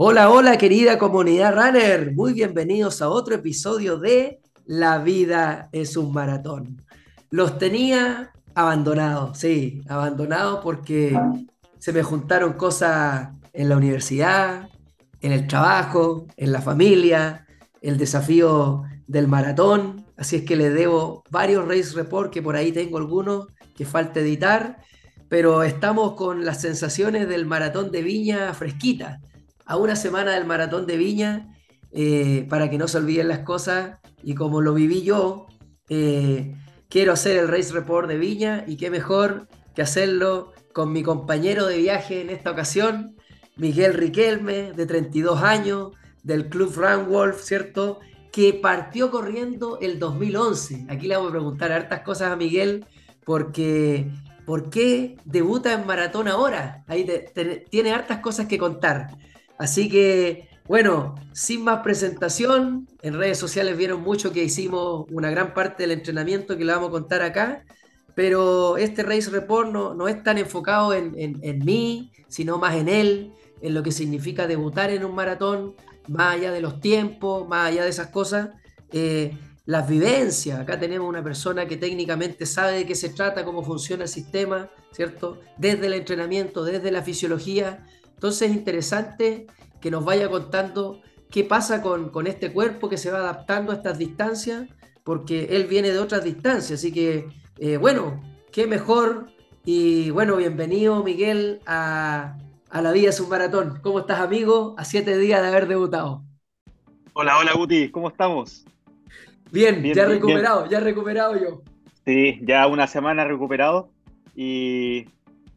Hola, hola querida comunidad runner, muy bienvenidos a otro episodio de La vida es un maratón. Los tenía abandonados, sí, abandonados porque se me juntaron cosas en la universidad, en el trabajo, en la familia, el desafío del maratón, así es que les debo varios race report que por ahí tengo algunos que falta editar, pero estamos con las sensaciones del maratón de Viña fresquita a una semana del maratón de Viña eh, para que no se olviden las cosas y como lo viví yo, eh, quiero hacer el Race Report de Viña y qué mejor que hacerlo con mi compañero de viaje en esta ocasión, Miguel Riquelme, de 32 años, del Club Run Wolf, ¿cierto? Que partió corriendo el 2011. Aquí le vamos a preguntar hartas cosas a Miguel porque ¿por qué debuta en maratón ahora? Ahí tiene hartas cosas que contar. Así que, bueno, sin más presentación, en redes sociales vieron mucho que hicimos una gran parte del entrenamiento que le vamos a contar acá, pero este Race Report no, es tan enfocado en, mí, sino más en él, en lo que significa debutar en un maratón, más allá de los tiempos, más allá de esas cosas. Eh, las vivencias. Acá tenemos una persona que técnicamente sabe de qué se trata, cómo funciona el sistema, ¿cierto? Desde el entrenamiento, desde la fisiología, entonces es interesante que nos vaya contando qué pasa con, este cuerpo que se va adaptando a estas distancias, porque él viene de otras distancias. Así que, eh, bueno, qué mejor. Y bueno, bienvenido Miguel a, La Vida es un Maratón. ¿Cómo estás, amigo? A siete días de haber debutado. Hola, hola, Guti. ¿Cómo estamos? Bien, ya recuperado, ya he recuperado yo. Sí, ya una semana recuperado y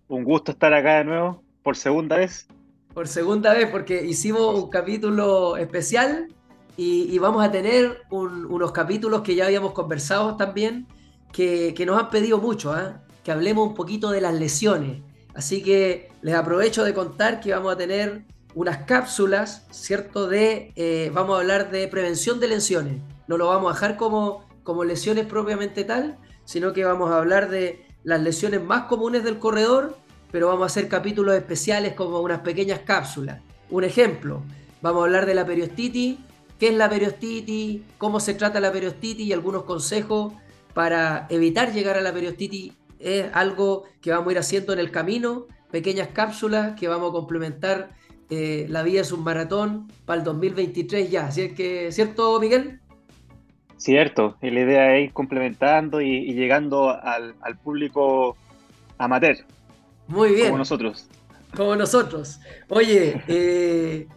un gusto estar acá de nuevo por segunda vez. Por segunda vez, porque hicimos un capítulo especial y, vamos a tener unos capítulos que ya habíamos conversado también, que, nos han pedido mucho, ¿ah? que hablemos un poquito de las lesiones. Así que les aprovecho de contar que vamos a tener unas cápsulas, ¿cierto? De, eh, vamos a hablar de prevención de lesiones. No lo vamos a dejar como, como lesiones propiamente tal, sino que vamos a hablar de las lesiones más comunes del corredor pero vamos a hacer capítulos especiales como unas pequeñas cápsulas. Un ejemplo, vamos a hablar de la periostitis, qué es la periostitis, cómo se trata la periostitis y algunos consejos para evitar llegar a la periostitis. Es algo que vamos a ir haciendo en el camino, pequeñas cápsulas que vamos a complementar. Eh, la vida es un maratón para el 2023 ya. ¿Sí que, ¿Cierto, Miguel? Cierto, la idea es ir complementando y, llegando al, al público amateur. Muy bien. Como nosotros. Como nosotros. Oye, eh,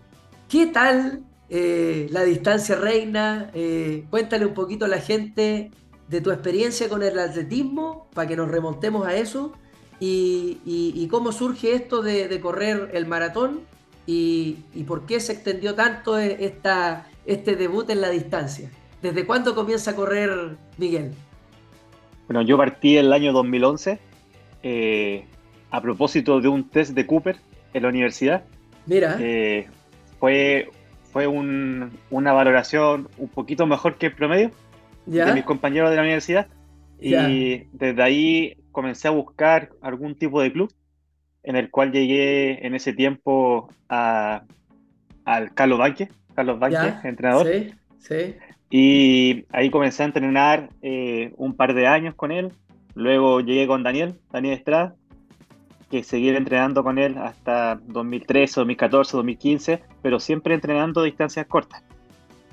¿qué tal eh, la distancia reina? Eh, cuéntale un poquito a la gente de tu experiencia con el atletismo para que nos remontemos a eso y, cómo surge esto de, correr el maratón y, por qué se extendió tanto esta, este debut en la distancia. ¿Desde cuándo comienza a correr Miguel? Bueno, yo partí el año 2011 a propósito de un test de Cooper en la universidad. Mira. Eh, fue fue una valoración un poquito mejor que el promedio de mis compañeros de la universidad. Y desde ahí comencé a buscar algún tipo de club en el cual llegué en ese tiempo a, al Carlos Banque, Carlos Banque, entrenador. Sí, sí. Y ahí comencé a entrenar eh, un par de años con él. Luego llegué con Daniel, Daniel Estrada, que seguir entrenando con él hasta 2013, 2014, 2015, pero siempre entrenando distancias cortas.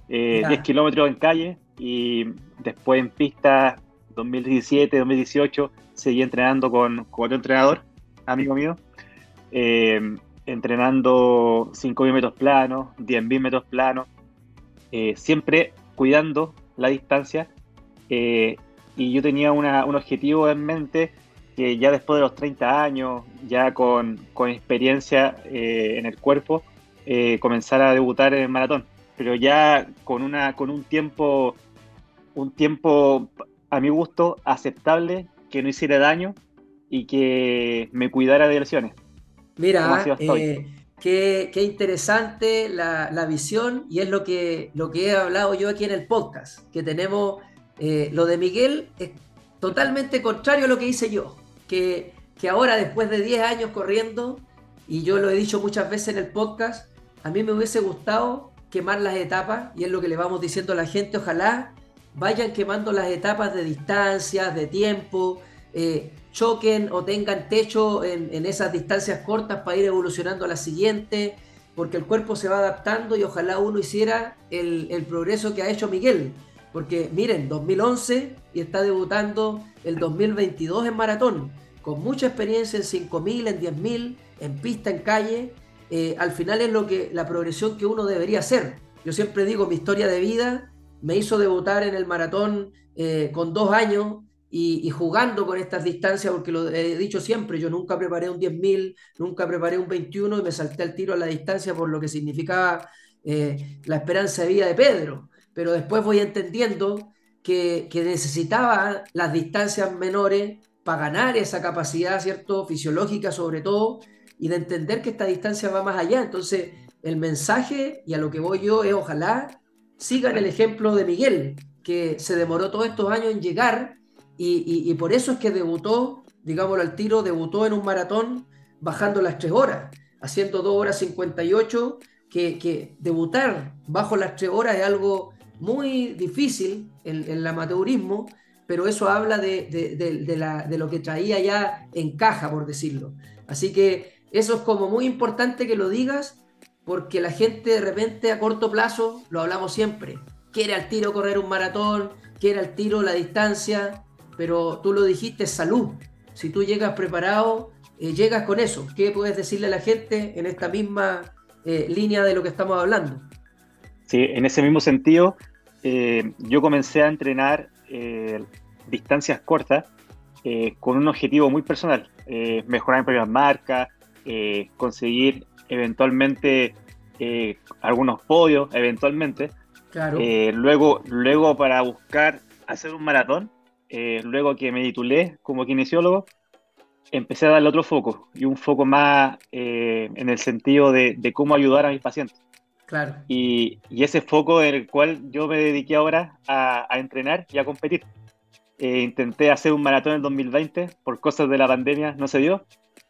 10 eh, kilómetros en calle y después en pista 2017, 2018 seguí entrenando con, otro entrenador, amigo mío, eh, entrenando 5.000 metros planos, 10.000 metros planos, eh, siempre cuidando la distancia y yo tenía un objetivo en mente que ya después de los 30 años, ya con, experiencia eh, en el cuerpo, eh, comenzar a debutar en maratón. Pero ya con, una, con un tiempo, un tiempo a mi gusto aceptable, que no hiciera daño y que me cuidara de lesiones. Mira, eh, qué, interesante la, visión y es lo que, lo que he hablado yo aquí en el podcast, que tenemos, lo de Miguel es totalmente contrario a lo que hice yo que, ahora, después de 10 años corriendo, y yo lo he dicho muchas veces en el podcast, a mí me hubiese gustado quemar las etapas, y es lo que le vamos diciendo a la gente, ojalá vayan quemando las etapas de distancias, de tiempo, eh, choquen o tengan techo en, esas distancias cortas para ir evolucionando a la siguiente, porque el cuerpo se va adaptando y ojalá uno hiciera el, el progreso que ha hecho Miguel. Porque miren, 2011 y está debutando el 2022 en maratón, con mucha experiencia en 5.000, en 10.000, en pista, en calle. Eh, al final es lo que la progresión que uno debería hacer. Yo siempre digo, mi historia de vida me hizo debutar en el maratón eh, con dos años y, jugando con estas distancias, porque lo he dicho siempre, yo nunca preparé un 10.000, nunca preparé un 21 y me salté al tiro a la distancia por lo que significaba eh, la esperanza de vida de Pedro. Pero después voy entendiendo que, que necesitaba las distancias menores para ganar esa capacidad, ¿cierto? Fisiológica sobre todo, y de entender que esta distancia va más allá. Entonces, el mensaje y a lo que voy yo es ojalá sigan el ejemplo de Miguel, que se demoró todos estos años en llegar y, por eso es que debutó, digámoslo al tiro, debutó en un maratón bajando las tres horas, haciendo 2 horas 58, que, que debutar bajo las tres horas es algo muy difícil en, el amateurismo, pero eso habla de, de, lo que traía ya en caja, por decirlo. Así que eso es como muy importante que lo digas, porque la gente de repente a corto plazo, lo hablamos siempre, quiere al tiro correr un maratón, quiere al tiro la distancia, pero tú lo dijiste, salud. Si tú llegas preparado, eh, llegas con eso. ¿Qué puedes decirle a la gente en esta misma eh, línea de lo que estamos hablando? Sí, en ese mismo sentido, eh, yo comencé a entrenar distancias cortas con un objetivo muy personal, mejorar mi propia marca, conseguir eventualmente algunos podios, eventualmente. Claro. luego, luego para buscar hacer un maratón, eh, luego que me titulé como kinesiólogo, empecé a darle otro foco y un foco más eh, en el sentido de, cómo ayudar a mis pacientes. Claro. Y, ese foco en el cual yo me dediqué ahora a, entrenar y a competir. Eh, intenté hacer un maratón en 2020, por cosas de la pandemia no se dio.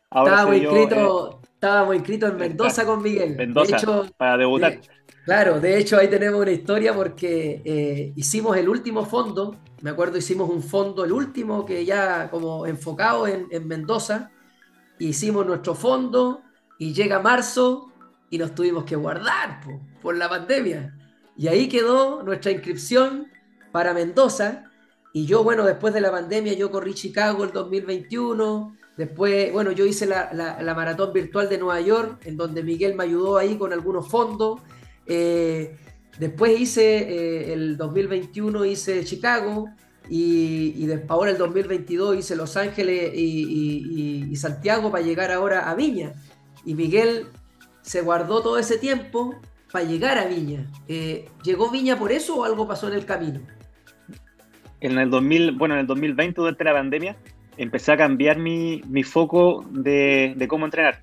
Ahora estábamos, inscritos, estábamos inscritos en Mendoza con Miguel. Mendoza, para debutar. Claro, de hecho ahí tenemos una historia porque eh, hicimos el último fondo, me acuerdo hicimos un fondo, el último que ya como enfocado en, Mendoza, hicimos nuestro fondo y llega marzo y nos tuvimos que guardar por la pandemia. Y ahí quedó nuestra inscripción para Mendoza y yo, bueno, después de la pandemia yo corrí Chicago el 2021, después, bueno, yo hice la, la maratón virtual de Nueva York, en donde Miguel me ayudó ahí con algunos fondos eh, después hice eh, el 2021 hice Chicago y, ahora el 2022 hice Los Ángeles y, Santiago para llegar ahora a Viña. Y Miguel se guardó todo ese tiempo para llegar a Viña. Eh, ¿Llegó Viña por eso o algo pasó en el camino? En el 2000, bueno, en el 2020 durante la pandemia empecé a cambiar mi, foco de, cómo entrenar.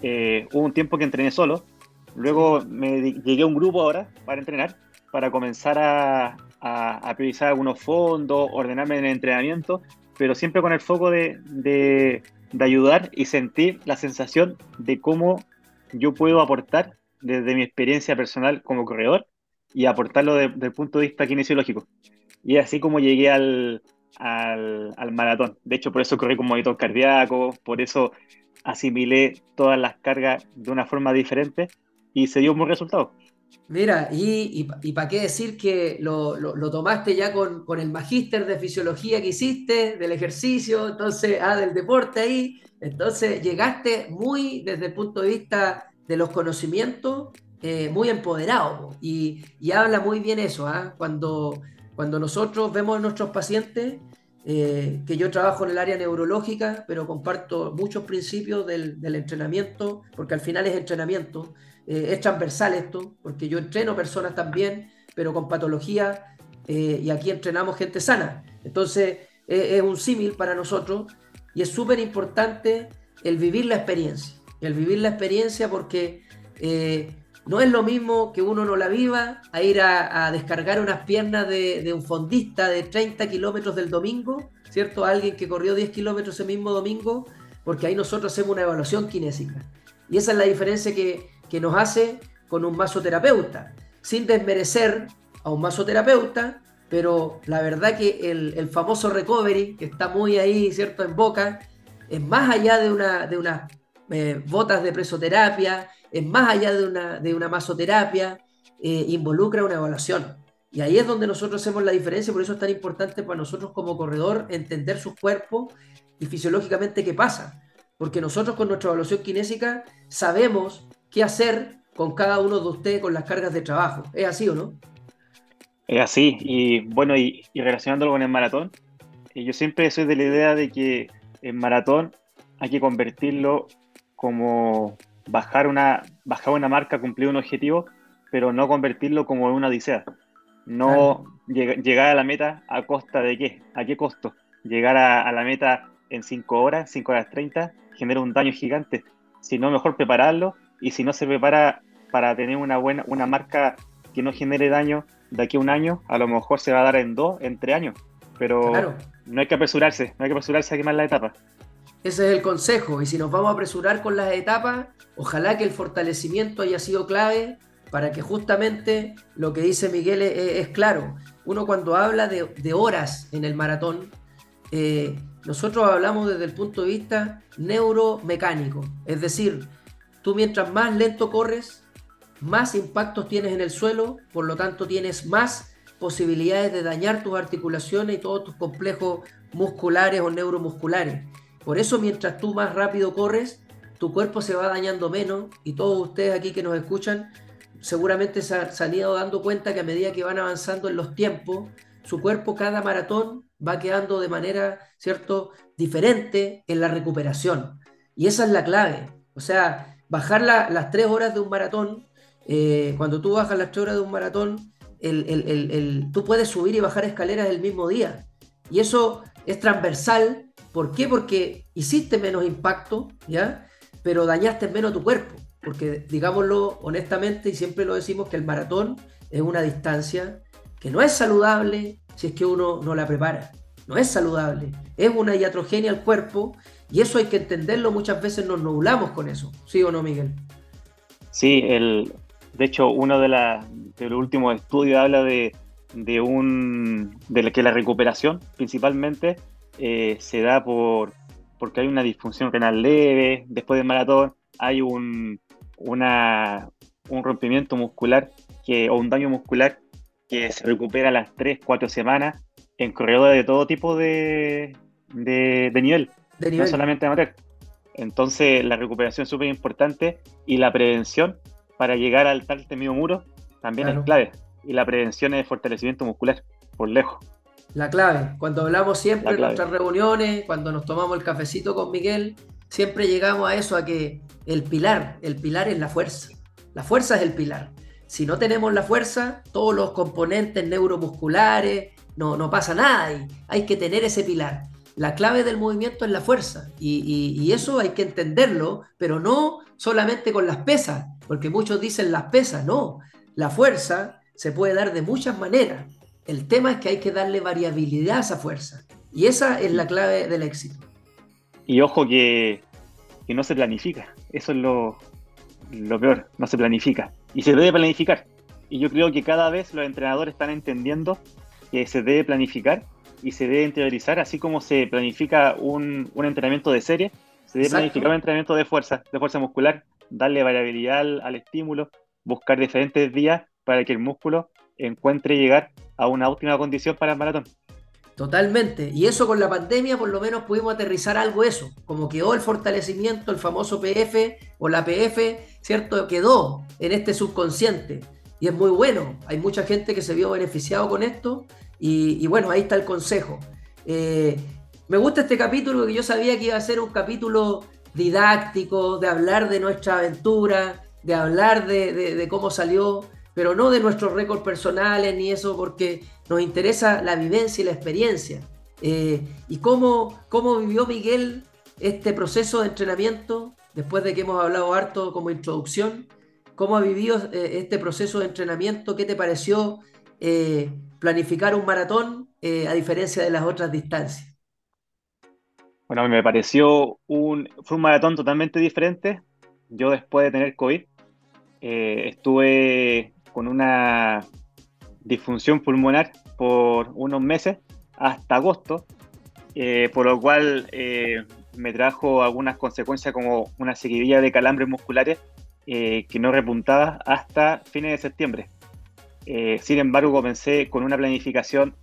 hubo un tiempo que entrené solo, Luego me llegué a un grupo ahora para entrenar, para comenzar a, a, priorizar algunos fondos, ordenarme en el entrenamiento, pero siempre con el foco de, de, ayudar y sentir la sensación de cómo yo puedo aportar desde mi experiencia personal como corredor y aportarlo desde el punto de vista kinesiológico. Y así como llegué al, al, al, maratón. De hecho, por eso corrí con monitor cardíaco, por eso asimilé todas las cargas de una forma diferente y se dio un buen resultado. Mira, y, y, para qué decir que lo, lo, tomaste ya con, con el magíster de fisiología que hiciste, del ejercicio, entonces, ah, del deporte ahí, entonces llegaste muy desde el punto de vista de los conocimientos, eh, muy empoderado, y, y, habla muy bien eso, ¿ah? cuando, cuando nosotros vemos a nuestros pacientes, eh, que yo trabajo en el área neurológica, pero comparto muchos principios del, entrenamiento, porque al final es entrenamiento, eh, es transversal esto, porque yo entreno personas también, pero con patología, eh, y aquí entrenamos gente sana. Entonces, es un símil para nosotros y es súper importante el vivir la experiencia. El vivir la experiencia porque no es lo mismo que uno no la viva a ir a, descargar unas piernas de, un fondista de 30 kilómetros del domingo, ¿cierto? Alguien que corrió 10 kilómetros ese mismo domingo, porque ahí nosotros hacemos una evaluación kinésica. Y esa es la diferencia que, que nos hace con un masoterapeuta, sin desmerecer a un masoterapeuta, pero la verdad que el, famoso recovery, que está muy ahí, ¿cierto?, en boca, es más allá de, una, de unas eh, botas de presoterapia, es más allá de una, de una masoterapia, eh, involucra una evaluación. Y ahí es donde nosotros hacemos la diferencia, por eso es tan importante para nosotros como corredor entender su cuerpo y fisiológicamente qué pasa. Porque nosotros con nuestra evaluación kinésica sabemos qué hacer con cada uno de ustedes con las cargas de trabajo. ¿Es así o no? Es así. Y bueno, y, relacionándolo con el maratón, eh, yo siempre soy de la idea de que el maratón hay que convertirlo como bajar una, bajar una marca, cumplir un objetivo, pero no convertirlo como una odisea. No llegar a la meta a costa de qué, a qué costo. Llegar a, la meta en 5 horas, 5 horas 30, genera un daño gigante. Si no, mejor prepararlo y si no se prepara para tener una buena una marca que no genere daño de aquí a un año, a lo mejor se va a dar en dos, en tres años. Pero no hay que apresurarse, no hay que apresurarse a quemar la etapa. Ese es el consejo. Y si nos vamos a apresurar con las etapas, ojalá que el fortalecimiento haya sido clave para que justamente lo que dice Miguel es, claro. Uno cuando habla de, horas en el maratón, eh, nosotros hablamos desde el punto de vista neuromecánico. Es decir, tú mientras más lento corres, más impactos tienes en el suelo, por lo tanto tienes más posibilidades de dañar tus articulaciones y todos tus complejos musculares o neuromusculares. Por eso mientras tú más rápido corres, tu cuerpo se va dañando menos y todos ustedes aquí que nos escuchan seguramente se, han ido dando cuenta que a medida que van avanzando en los tiempos, su cuerpo cada maratón va quedando de manera, ¿cierto?, diferente en la recuperación. Y esa es la clave. O sea, bajar las tres horas de un maratón, eh, cuando tú bajas las tres horas de un maratón, tú puedes subir y bajar escaleras el mismo día. Y eso es transversal. ¿Por qué? Porque hiciste menos impacto, ¿ya? Pero dañaste menos tu cuerpo porque digámoslo honestamente y siempre lo decimos que el maratón es una distancia que no es saludable si es que uno no la prepara. No es saludable, es una iatrogenia al cuerpo y eso hay que entenderlo, muchas veces nos nublamos con eso. ¿Sí o no, Miguel? Sí, el, de hecho, uno de, los últimos estudios habla de, un, de que la recuperación principalmente eh, se da por, porque hay una disfunción renal leve después del maratón, hay un, una, un rompimiento muscular que, o un daño muscular que se recupera a las 3, 4 semanas en corredores de todo tipo de, de, nivel, no solamente amateur. Entonces la recuperación es súper importante y la prevención para llegar al tal temido muro también es clave. Y la prevención es fortalecimiento muscular, por lejos. La clave, cuando hablamos siempre en nuestras reuniones, cuando nos tomamos el cafecito con Miguel, siempre llegamos a eso, a que el pilar, el pilar es la fuerza. La fuerza es el pilar. Si no tenemos la fuerza, todos los componentes neuromusculares, no, no pasa nada. Y hay que tener ese pilar. La clave del movimiento es la fuerza. Y, eso hay que entenderlo, pero no solamente con las pesas, porque muchos dicen las pesas. No, la fuerza se puede dar de muchas maneras. El tema es que hay que darle variabilidad a esa fuerza. Y esa es la clave del éxito. Y ojo que, no se planifica. Eso es lo, peor, no se planifica. Y se debe planificar. Y yo creo que cada vez los entrenadores están entendiendo que se debe planificar y se debe interiorizar, así como se planifica un, entrenamiento de serie, se debe planificar un entrenamiento de fuerza, de fuerza muscular, darle variabilidad al, al estímulo, buscar diferentes vías para que el músculo encuentre llegar a una óptima condición para el maratón. Totalmente. Y eso con la pandemia por lo menos pudimos aterrizar algo eso. Como quedó el fortalecimiento, el famoso PF o la PF, ¿cierto? Quedó en este subconsciente. Y es muy bueno. Hay mucha gente que se vio beneficiado con esto. Y, bueno, ahí está el consejo. Eh, me gusta este capítulo porque yo sabía que iba a ser un capítulo didáctico, de hablar de nuestra aventura, de hablar de cómo salió pero no de nuestros récords personales ni eso, porque nos interesa la vivencia y la experiencia. Eh, ¿Y cómo, cómo vivió Miguel este proceso de entrenamiento, después de que hemos hablado harto como introducción? ¿Cómo ha vivido eh, este proceso de entrenamiento? ¿Qué te pareció eh, planificar un maratón a diferencia de las otras distancias? Bueno, me pareció un, fue un maratón totalmente diferente. Yo después de tener COVID, estuve con una disfunción pulmonar por unos meses hasta agosto, por lo cual me trajo algunas consecuencias como una seguidilla de calambres musculares que no repuntaba hasta fines de septiembre. sin embargo, comencé con una planificación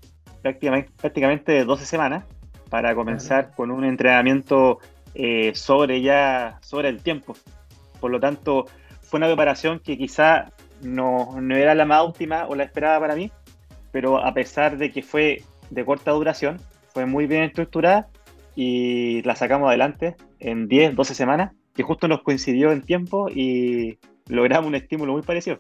prácticamente, prácticamente de 12 semanas para comenzar con un entrenamiento eh, sobre ya sobre el tiempo. Por lo tanto, fue una preparación que quizá no, no, era la más óptima o la esperada para mí, pero a pesar de que fue de corta duración, fue muy bien estructurada y la sacamos adelante en 10, 12 semanas, que justo nos coincidió en tiempo y logramos un estímulo muy parecido.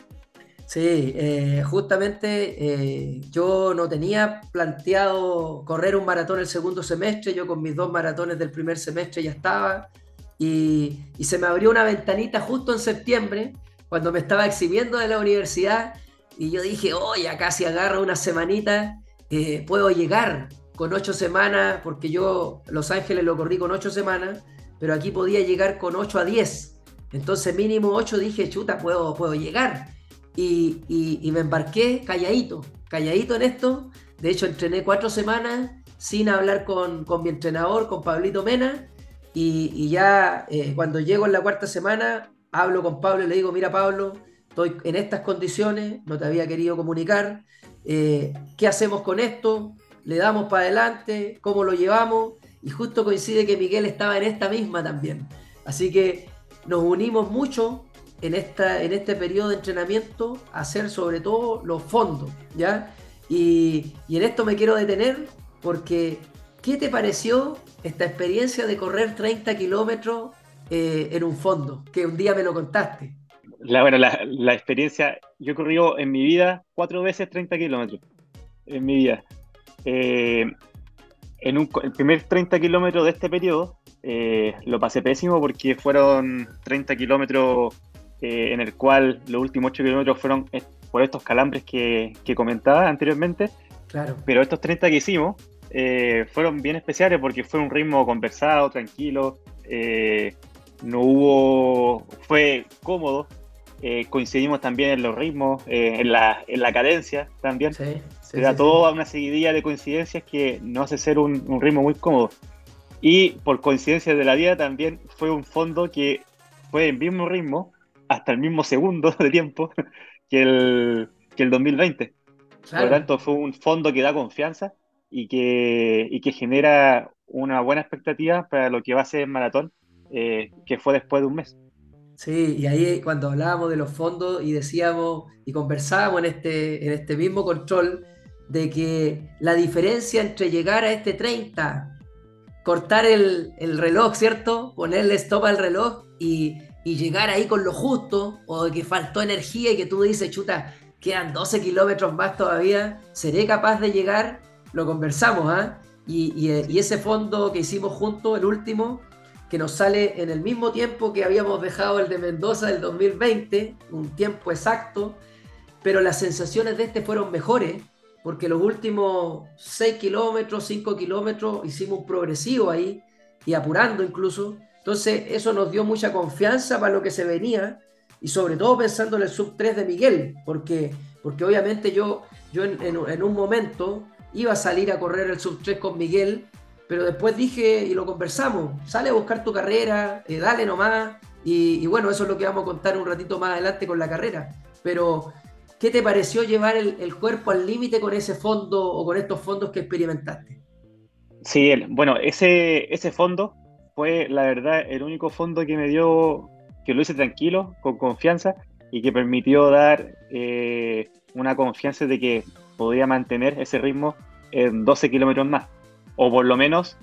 Sí, eh, justamente eh, yo no tenía planteado correr un maratón el segundo semestre, yo con mis dos maratones del primer semestre ya estaba y, se me abrió una ventanita justo en septiembre cuando me estaba exhibiendo de la universidad y yo dije, oye, acá si agarro una semanita eh, puedo llegar con ocho semanas, porque yo Los Ángeles lo corrí con ocho semanas, pero aquí podía llegar con ocho a diez. Entonces mínimo ocho dije, chuta, puedo, puedo llegar y, me embarqué calladito, calladito en esto. De hecho, entrené cuatro semanas sin hablar con, mi entrenador, con Pablito Mena. Y, ya eh, cuando llego en la cuarta semana, hablo con Pablo y le digo, mira Pablo, estoy en estas condiciones, no te había querido comunicar. Eh, ¿Qué hacemos con esto? ¿Le damos para adelante? ¿Cómo lo llevamos? Y justo coincide que Miguel estaba en esta misma también. Así que nos unimos mucho, en, esta, en este periodo de entrenamiento hacer sobre todo los fondos, ¿ya? Y, en esto me quiero detener porque, ¿qué te pareció esta experiencia de correr 30 kilómetros eh, en un fondo? Que un día me lo contaste. La, bueno, la, experiencia, yo he corrido en mi vida cuatro veces 30 kilómetros, en mi vida. Eh, en un, el primer 30 kilómetros de este periodo eh, lo pasé pésimo porque fueron 30 kilómetros eh, en el cual los últimos 8 kilómetros fueron por estos calambres que, comentaba anteriormente. Claro. Pero estos 30 que hicimos eh, fueron bien especiales porque fue un ritmo conversado, tranquilo, eh, no hubo, fue cómodo, coincidimos también en los ritmos, en, la, en la cadencia también. Sí, sí, Era toda una seguidilla de coincidencias que nos hace ser un, un ritmo muy cómodo. Y por coincidencia de la vida también fue un fondo que fue el mismo ritmo, hasta el mismo segundo de tiempo que el, que el 2020. Por lo tanto, fue un fondo que da confianza y que, y que genera una buena expectativa para lo que va a ser el maratón, eh, que fue después de un mes. Sí, y ahí cuando hablábamos de los fondos y decíamos y conversábamos en este, en este mismo control de que la diferencia entre llegar a este 30, cortar el, el reloj, ¿cierto? Ponerle stop al reloj y, y llegar ahí con lo justo, o de que faltó energía y que tú dices, chuta, quedan 12 kilómetros más todavía, ¿seré capaz de llegar? Lo conversamos, ¿ah? Y, ese fondo que hicimos juntos, el último, que nos sale en el mismo tiempo que habíamos dejado el de Mendoza del 2020, un tiempo exacto, pero las sensaciones de este fueron mejores, porque los últimos 6 kilómetros, 5 kilómetros, hicimos un progresivo ahí, y apurando incluso, entonces, eso nos dio mucha confianza para lo que se venía y sobre todo pensando en el sub 3 de Miguel, porque, porque obviamente yo, yo en, un momento iba a salir a correr el sub 3 con Miguel, pero después dije y lo conversamos, sale a buscar tu carrera, eh, dale nomás, y, bueno, eso es lo que vamos a contar un ratito más adelante con la carrera. Pero, ¿qué te pareció llevar el, cuerpo al límite con ese fondo o con estos fondos que experimentaste? Sí, bueno, ese, ese fondo fue, la verdad, el único fondo que me dio, que lo hice tranquilo, con confianza, y que permitió dar eh, una confianza de que podía mantener ese ritmo en 12 kilómetros más, o por lo menos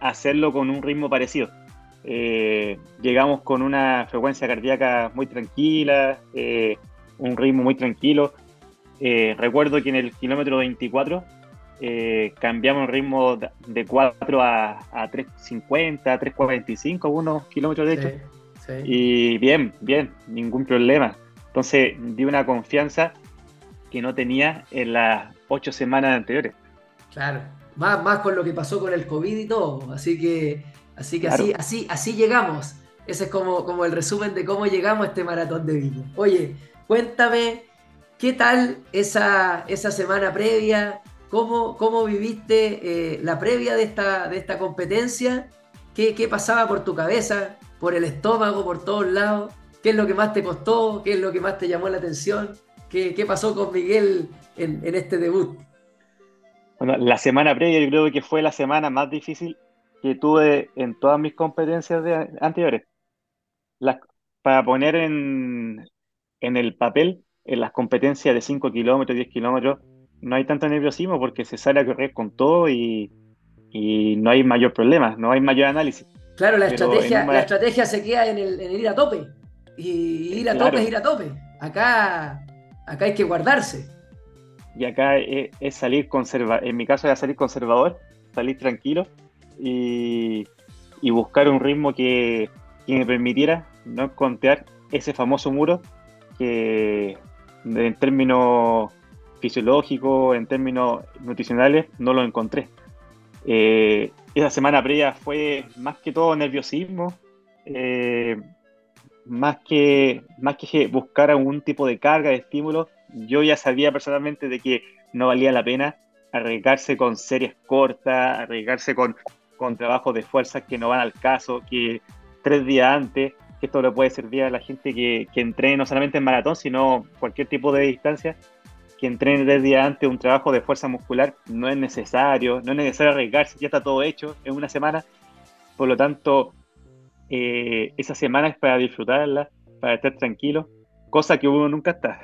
hacerlo con un ritmo parecido. Eh, llegamos con una frecuencia cardíaca muy tranquila, eh, un ritmo muy tranquilo. recuerdo que en el kilómetro 24 eh, cambiamos el ritmo de 4 a, a 3.50, 3.45, algunos kilómetros de hecho. Y bien, bien, ningún problema. Entonces di una confianza que no tenía en las 8 semanas anteriores. Claro, más, más con lo que pasó con el COVID y todo. Así que, así, que así, así, así llegamos. ese es como, como el resumen de cómo llegamos a este maratón de Viña. Oye, cuéntame, ¿qué tal esa, esa semana previa? ¿Cómo, cómo viviste eh, la previa de esta, de esta competencia? ¿Qué, ¿Qué pasaba por tu cabeza, por el estómago, por todos lados? ¿Qué es lo que más te costó? ¿Qué es lo que más te llamó la atención? ¿Qué, qué pasó con Miguel en, en, este debut? Bueno, la semana previa yo creo que fue la semana más difícil que tuve en todas mis competencias de, anteriores. para poner en, en el papel, en las competencias de 5 kilómetros, 10 kilómetros, no hay tanto nerviosismo porque se sale a correr con todo y, y no hay mayor problema, no hay mayor análisis. Claro, la, estrategia, la estrategia se queda en el, en el ir a tope. Y ir a tope es ir a tope. Acá, acá hay que guardarse. Y acá es, salir conservador. En mi caso era salir conservador, salir tranquilo y, buscar un ritmo que, me permitiera no encontrar ese famoso muro que en términos fisiológicos, en términos nutricionales, no lo encontré. Eh, esa semana previa fue más que todo nerviosismo, eh, más que, más que buscar algún tipo de carga, de estímulo, yo ya sabía personalmente de que no valía la pena arriesgarse con series cortas, arriesgarse con, con trabajos de fuerzas que no van al caso, que tres días antes, que esto le puede servir a la gente que, que entrene no solamente en maratón, sino cualquier tipo de distancia, que entrene tres días antes un trabajo de fuerza muscular no es necesario, no es necesario arriesgarse, ya está todo hecho en una semana. Por lo tanto, eh, esa semana es para disfrutarla, para estar tranquilo, cosa que uno nunca está.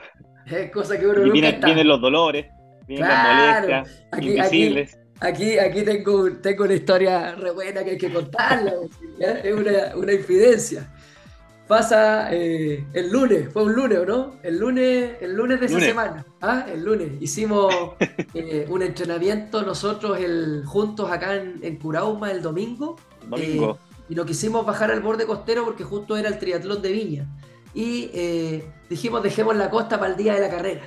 cosa que uno nunca vienen, está. Vienen los dolores, vienen las molestias, aquí, invisibles. Aquí, aquí, tengo, tengo una historia re buena que hay que contarla, es una, una infidencia pasa eh, el lunes, fue un lunes, ¿o no? El lunes, el lunes de esa semana. ¿ah? El lunes. Hicimos eh, un entrenamiento nosotros el, juntos acá en, en Curauma el domingo. Domingo. Eh, y nos quisimos bajar al borde costero porque justo era el triatlón de Viña. Y dijimos, dejemos la costa para el día de la carrera.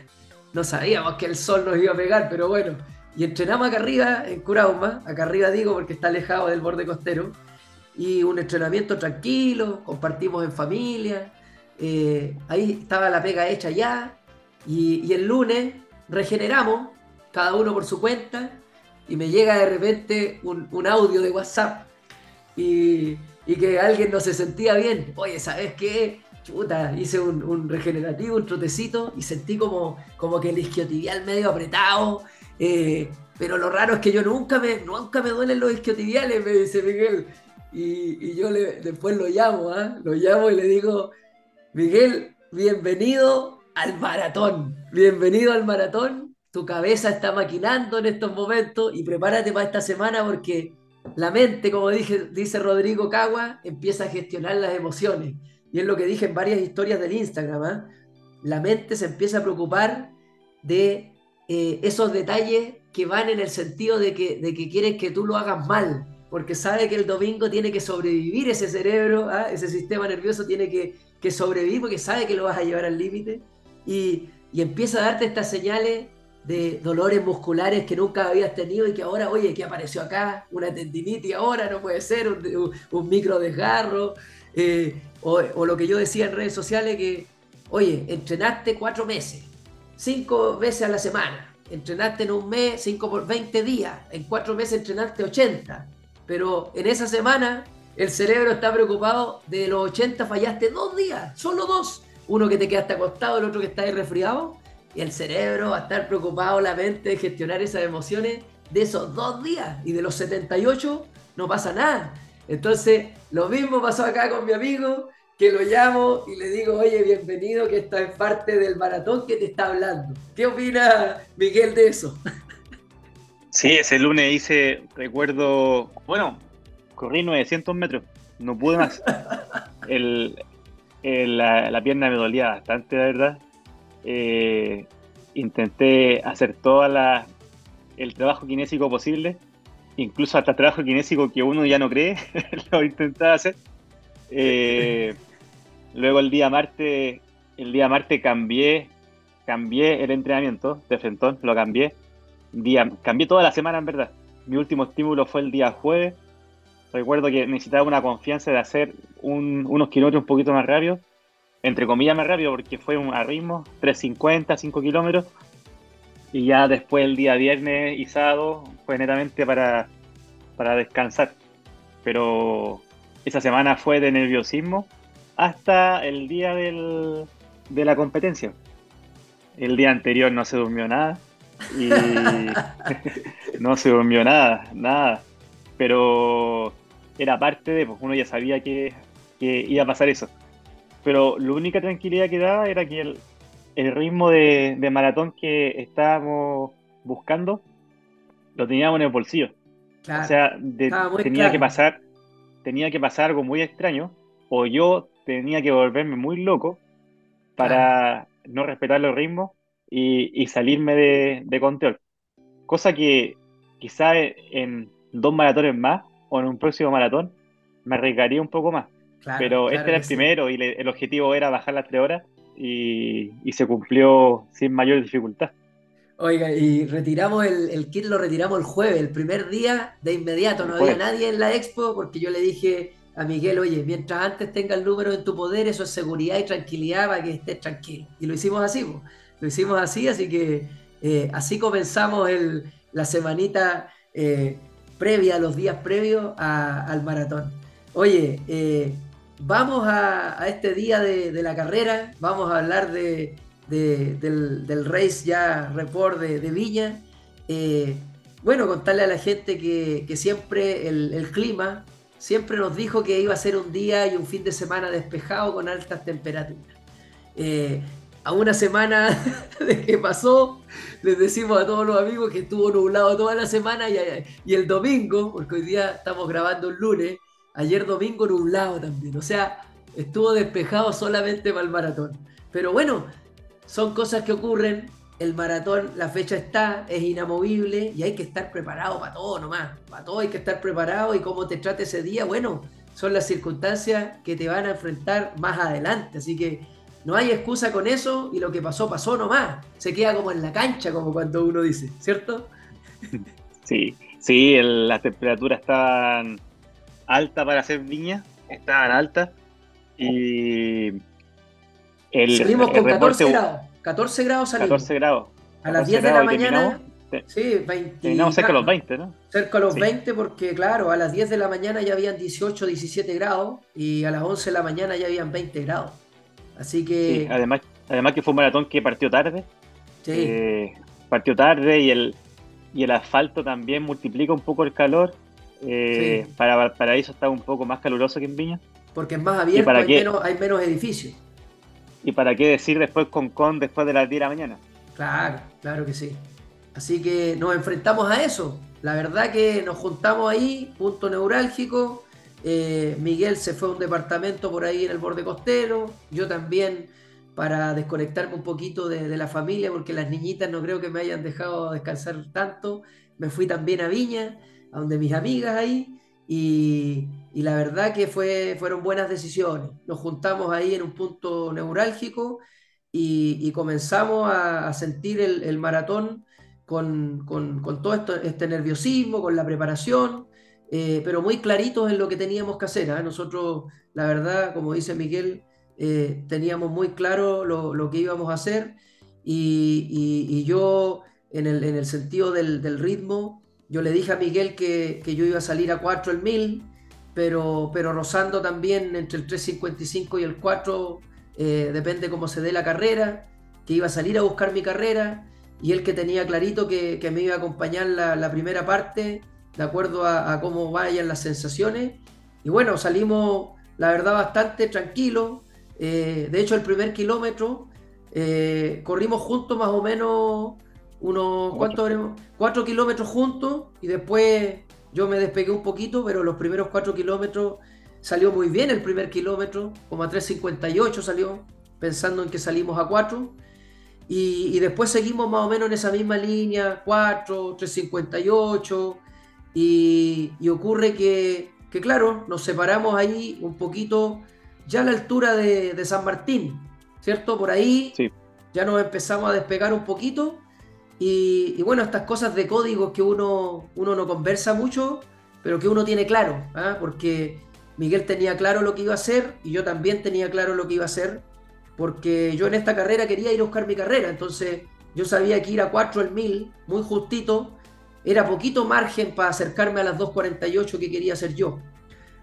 No sabíamos que el sol nos iba a pegar, pero bueno. Y entrenamos acá arriba, en Curauma, acá arriba digo porque está alejado del borde costero y un entrenamiento tranquilo, compartimos en familia, eh, ahí estaba la pega hecha ya, y, el lunes regeneramos, cada uno por su cuenta, y me llega de repente un, audio de WhatsApp, y, que alguien no se sentía bien, oye, ¿sabes qué? Chuta, hice un, regenerativo, un trotecito, y sentí como, como que el isquiotibial medio apretado, eh, pero lo raro es que yo nunca me, nunca me duelen los isquiotibiales, me dice Miguel. Y, yo le, después lo llamo, ¿ah? lo llamo y le digo, Miguel, bienvenido al maratón, bienvenido al maratón, tu cabeza está maquinando en estos momentos y prepárate para esta semana porque la mente, como dice Rodrigo Cagua, empieza a gestionar las emociones. Y es lo que dije en varias historias del Instagram. ¿ah? La mente se empieza a preocupar de eh, esos detalles que van en el sentido de que, de que quieren que tú lo hagas mal porque sabe que el domingo tiene que sobrevivir ese cerebro, ¿ah? ese sistema nervioso tiene que, sobrevivir porque sabe que lo vas a llevar al límite y, empieza a darte estas señales de dolores musculares que nunca habías tenido y que ahora, oye, ¿qué apareció acá? Una tendinitis ahora, no puede ser, un, micro desgarro, eh, o, lo que yo decía en redes sociales que, oye, entrenaste cuatro meses, cinco veces a la semana, entrenaste en un mes, cinco por 20 días, en cuatro meses entrenaste 80 pero en esa semana el cerebro está preocupado de los 80 fallaste dos días, solo dos. Uno que te quedaste acostado, el otro que está ahí resfriado. Y el cerebro va a estar preocupado, la mente, de gestionar esas emociones de esos dos días. Y de los 78 no pasa nada. Entonces, lo mismo pasó acá con mi amigo, que lo llamo y le digo, oye, bienvenido, que esta es parte del maratón que te está hablando. ¿Qué opina Miguel de eso? Sí, ese lunes hice, recuerdo, bueno, corrí 900 metros, no pude más. la, pierna me dolía bastante, la verdad. Eh, intenté hacer todo el trabajo kinésico posible, incluso hasta trabajo kinésico que uno ya no cree, lo intentaba hacer. Eh, luego el día martes, el día martes cambié, cambié el entrenamiento de Fentón, lo cambié día, cambié toda la semana en verdad. Mi último estímulo fue el día jueves recuerdo que necesitaba una confianza de hacer unos kilómetros un poquito más rápido, entre comillas más rápido, porque fue un a ritmo, 350, 5 kilómetros, y ya después el día viernes y sábado fue netamente para, para descansar. Pero esa semana fue de nerviosismo hasta el día del, de la competencia. El día anterior no se durmió nada y no se durmió nada, nada. Pero era parte de, pues uno ya sabía que, iba a pasar eso. Pero la única tranquilidad que daba era que el, ritmo de, maratón que estábamos buscando lo teníamos en el bolsillo. o sea, tenía que pasar, tenía que pasar algo muy extraño, o yo tenía que volverme muy loco para no respetar los ritmos y, salirme de, de, control. Cosa que quizá en dos maratones más o en un próximo maratón me arriesgaría un poco más. Pero este era el primero y el objetivo era bajar las tres horas y, se cumplió sin mayor dificultad. Oiga, y retiramos el, el, kit, lo retiramos el jueves, el primer día de inmediato. No había nadie en la expo porque yo le dije a Miguel, oye, mientras antes tenga el número en tu poder, eso es seguridad y tranquilidad para que estés tranquilo. Y lo hicimos así, lo hicimos así, así que eh, así comenzamos el, la semanita eh, previa, los días previos al maratón. Oye, eh, vamos a, este día de, la carrera, vamos a hablar de, del, race ya report de, Viña. Eh, bueno, contarle a la gente que, siempre el, clima siempre nos dijo que iba a ser un día y un fin de semana despejado con altas temperaturas. Eh, a una semana de que pasó, les decimos a todos los amigos que estuvo nublado toda la semana y, y el domingo, porque hoy día estamos grabando el lunes, ayer domingo nublado también. O sea, estuvo despejado solamente para el maratón. Pero bueno, son cosas que ocurren. El maratón, la fecha está, es inamovible y hay que estar preparado para todo nomás. Para todo hay que estar preparado y cómo te trate ese día, bueno, son las circunstancias que te van a enfrentar más adelante. Así que no hay excusa con eso y lo que pasó, pasó nomás. Se queda como en la cancha, como cuando uno dice, ¿cierto? Sí, sí, las temperaturas están alta para hacer viña, estaban altas. Y el, salimos con 14 grados. 14 grados salimos. 14 grados. A las 10 de la mañana. Sí, 20. Terminamos cerca de los 20, ¿no? Cerca de los 20 porque, claro, a las 10 de la mañana ya habían 18, 17 grados y a las 11 de la mañana ya habían 20 grados. Así que... además, además que fue un maratón que partió tarde. Sí. Eh, partió tarde y el, y el asfalto también multiplica un poco el calor. Eh, para Paraíso está un poco más caluroso que en Viña. Porque es más abierto, hay, menos, hay menos edificios. ¿Y para qué decir después con Con después de las 10 de la mañana? Claro, claro que sí. Así que nos enfrentamos a eso. La verdad que nos juntamos ahí, punto neurálgico. Eh, Miguel se fue a un departamento por ahí en el borde costero. Yo también para desconectarme un poquito de, de, la familia, porque las niñitas no creo que me hayan dejado descansar tanto. Me fui también a Viña a donde mis amigas ahí y, la verdad que fue, fueron buenas decisiones. Nos juntamos ahí en un punto neurálgico y, comenzamos a, sentir el, maratón con, todo esto, este nerviosismo, con la preparación, eh, pero muy claritos en lo que teníamos que hacer. ¿ah? Nosotros, la verdad, como dice Miguel, eh, teníamos muy claro lo, que íbamos a hacer y, yo en el, sentido del ritmo, yo le dije a Miguel que, yo iba a salir a 4 el 1000, pero, pero rozando también entre el 3.55 y el 4, eh, depende cómo se dé la carrera, que iba a salir a buscar mi carrera y él que tenía clarito que, me iba a acompañar la, primera parte, de acuerdo a, cómo vayan las sensaciones. Y bueno, salimos, la verdad, bastante tranquilos. Eh, de hecho, el primer kilómetro eh, corrimos juntos más o menos unos. Cuatro kilómetros juntos y después yo me despegué un poquito, pero los primeros cuatro kilómetros salió muy bien el primer kilómetro, como a 3.58 salió, pensando en que salimos a 4. Y, después seguimos más o menos en esa misma línea, 4, 3.58. Y, y ocurre que, que, claro, nos separamos ahí un poquito, ya a la altura de, de San Martín, ¿cierto? Por ahí ya nos empezamos a despegar un poquito y, bueno, estas cosas de códigos que uno, uno no conversa mucho, pero que uno tiene claro, ¿ah? porque Miguel tenía claro lo que iba a hacer y yo también tenía claro lo que iba a hacer, porque yo en esta carrera quería ir a buscar mi carrera, entonces yo sabía que ir a 4 el 1000, muy justito, era poquito margen para acercarme a las 2.48 que quería hacer yo.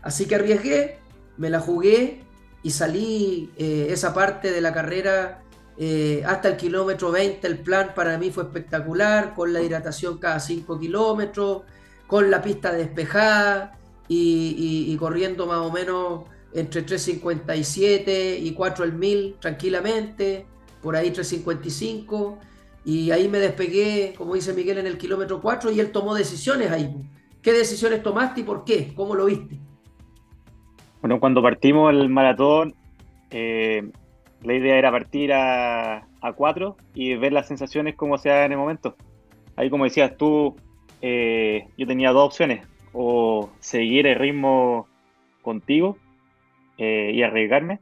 Así que arriesgué, me la jugué y salí eh, esa parte de la carrera eh, hasta el kilómetro 20. El plan para mí fue espectacular, con la hidratación cada 5 kilómetros, con la pista despejada y, corriendo más o menos entre 3.57 y 4 el 1000 tranquilamente, por ahí 3.55 y ahí me despegué, como dice Miguel, en el kilómetro 4 y él tomó decisiones ahí. ¿Qué decisiones tomaste y por qué? ¿Cómo lo viste? Bueno, cuando partimos el maratón, eh, la idea era partir a, a 4 y ver las sensaciones como se en el momento. Ahí, como decías tú, eh, yo tenía dos opciones, o seguir el ritmo contigo eh, y arriesgarme,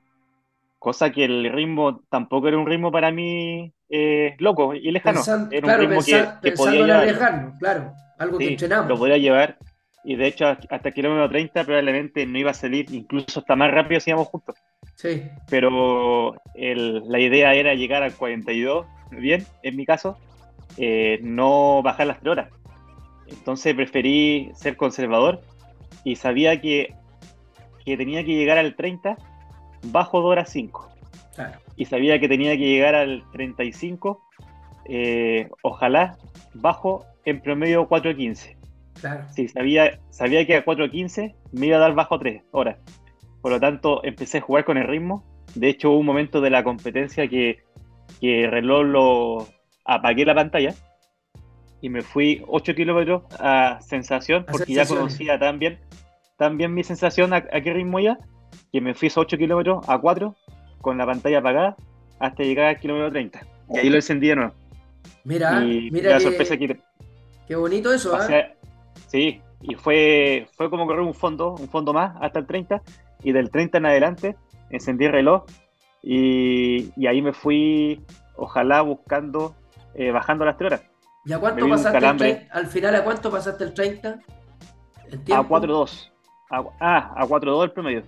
cosa que el ritmo tampoco era un ritmo para mí eh, loco y lejano. era un ritmo que, podía arriesgarnos, claro, algo que entrenamos. Lo podría llevar y de hecho hasta el kilómetro 30 probablemente no iba a salir, incluso hasta más rápido si íbamos juntos. Sí. Pero la idea era llegar al 42, bien, en mi caso, eh, no bajar las 3 horas. Entonces preferí ser conservador y sabía que, que tenía que llegar al 30 bajo 2 horas 5. Claro y sabía que tenía que llegar al 35, eh, ojalá bajo en promedio 4.15. Claro. Sí, sabía, sabía que a 4.15 me iba a dar bajo 3 horas. Por lo tanto, empecé a jugar con el ritmo. De hecho, hubo un momento de la competencia que, que el reloj lo apagué la pantalla y me fui 8 kilómetros a sensación, porque ya conocía tan bien, tan bien mi sensación a, a qué ritmo iba, que me fui esos 8 kilómetros a 4 con la pantalla apagada hasta llegar al kilómetro 30. Y ahí lo encendí de nuevo. Mira, mira. La sorpresa que. Qué bonito eso, ¿eh? Sí, y fue, fue como correr un fondo, un fondo más hasta el 30, y del 30 en adelante encendí el reloj y, y ahí me fui, ojalá buscando, eh, bajando las 3 horas. ¿Y a cuánto pasaste el 30? Al final, ¿a cuánto pasaste el 30? a 4.2. Ah, a 4.2 el promedio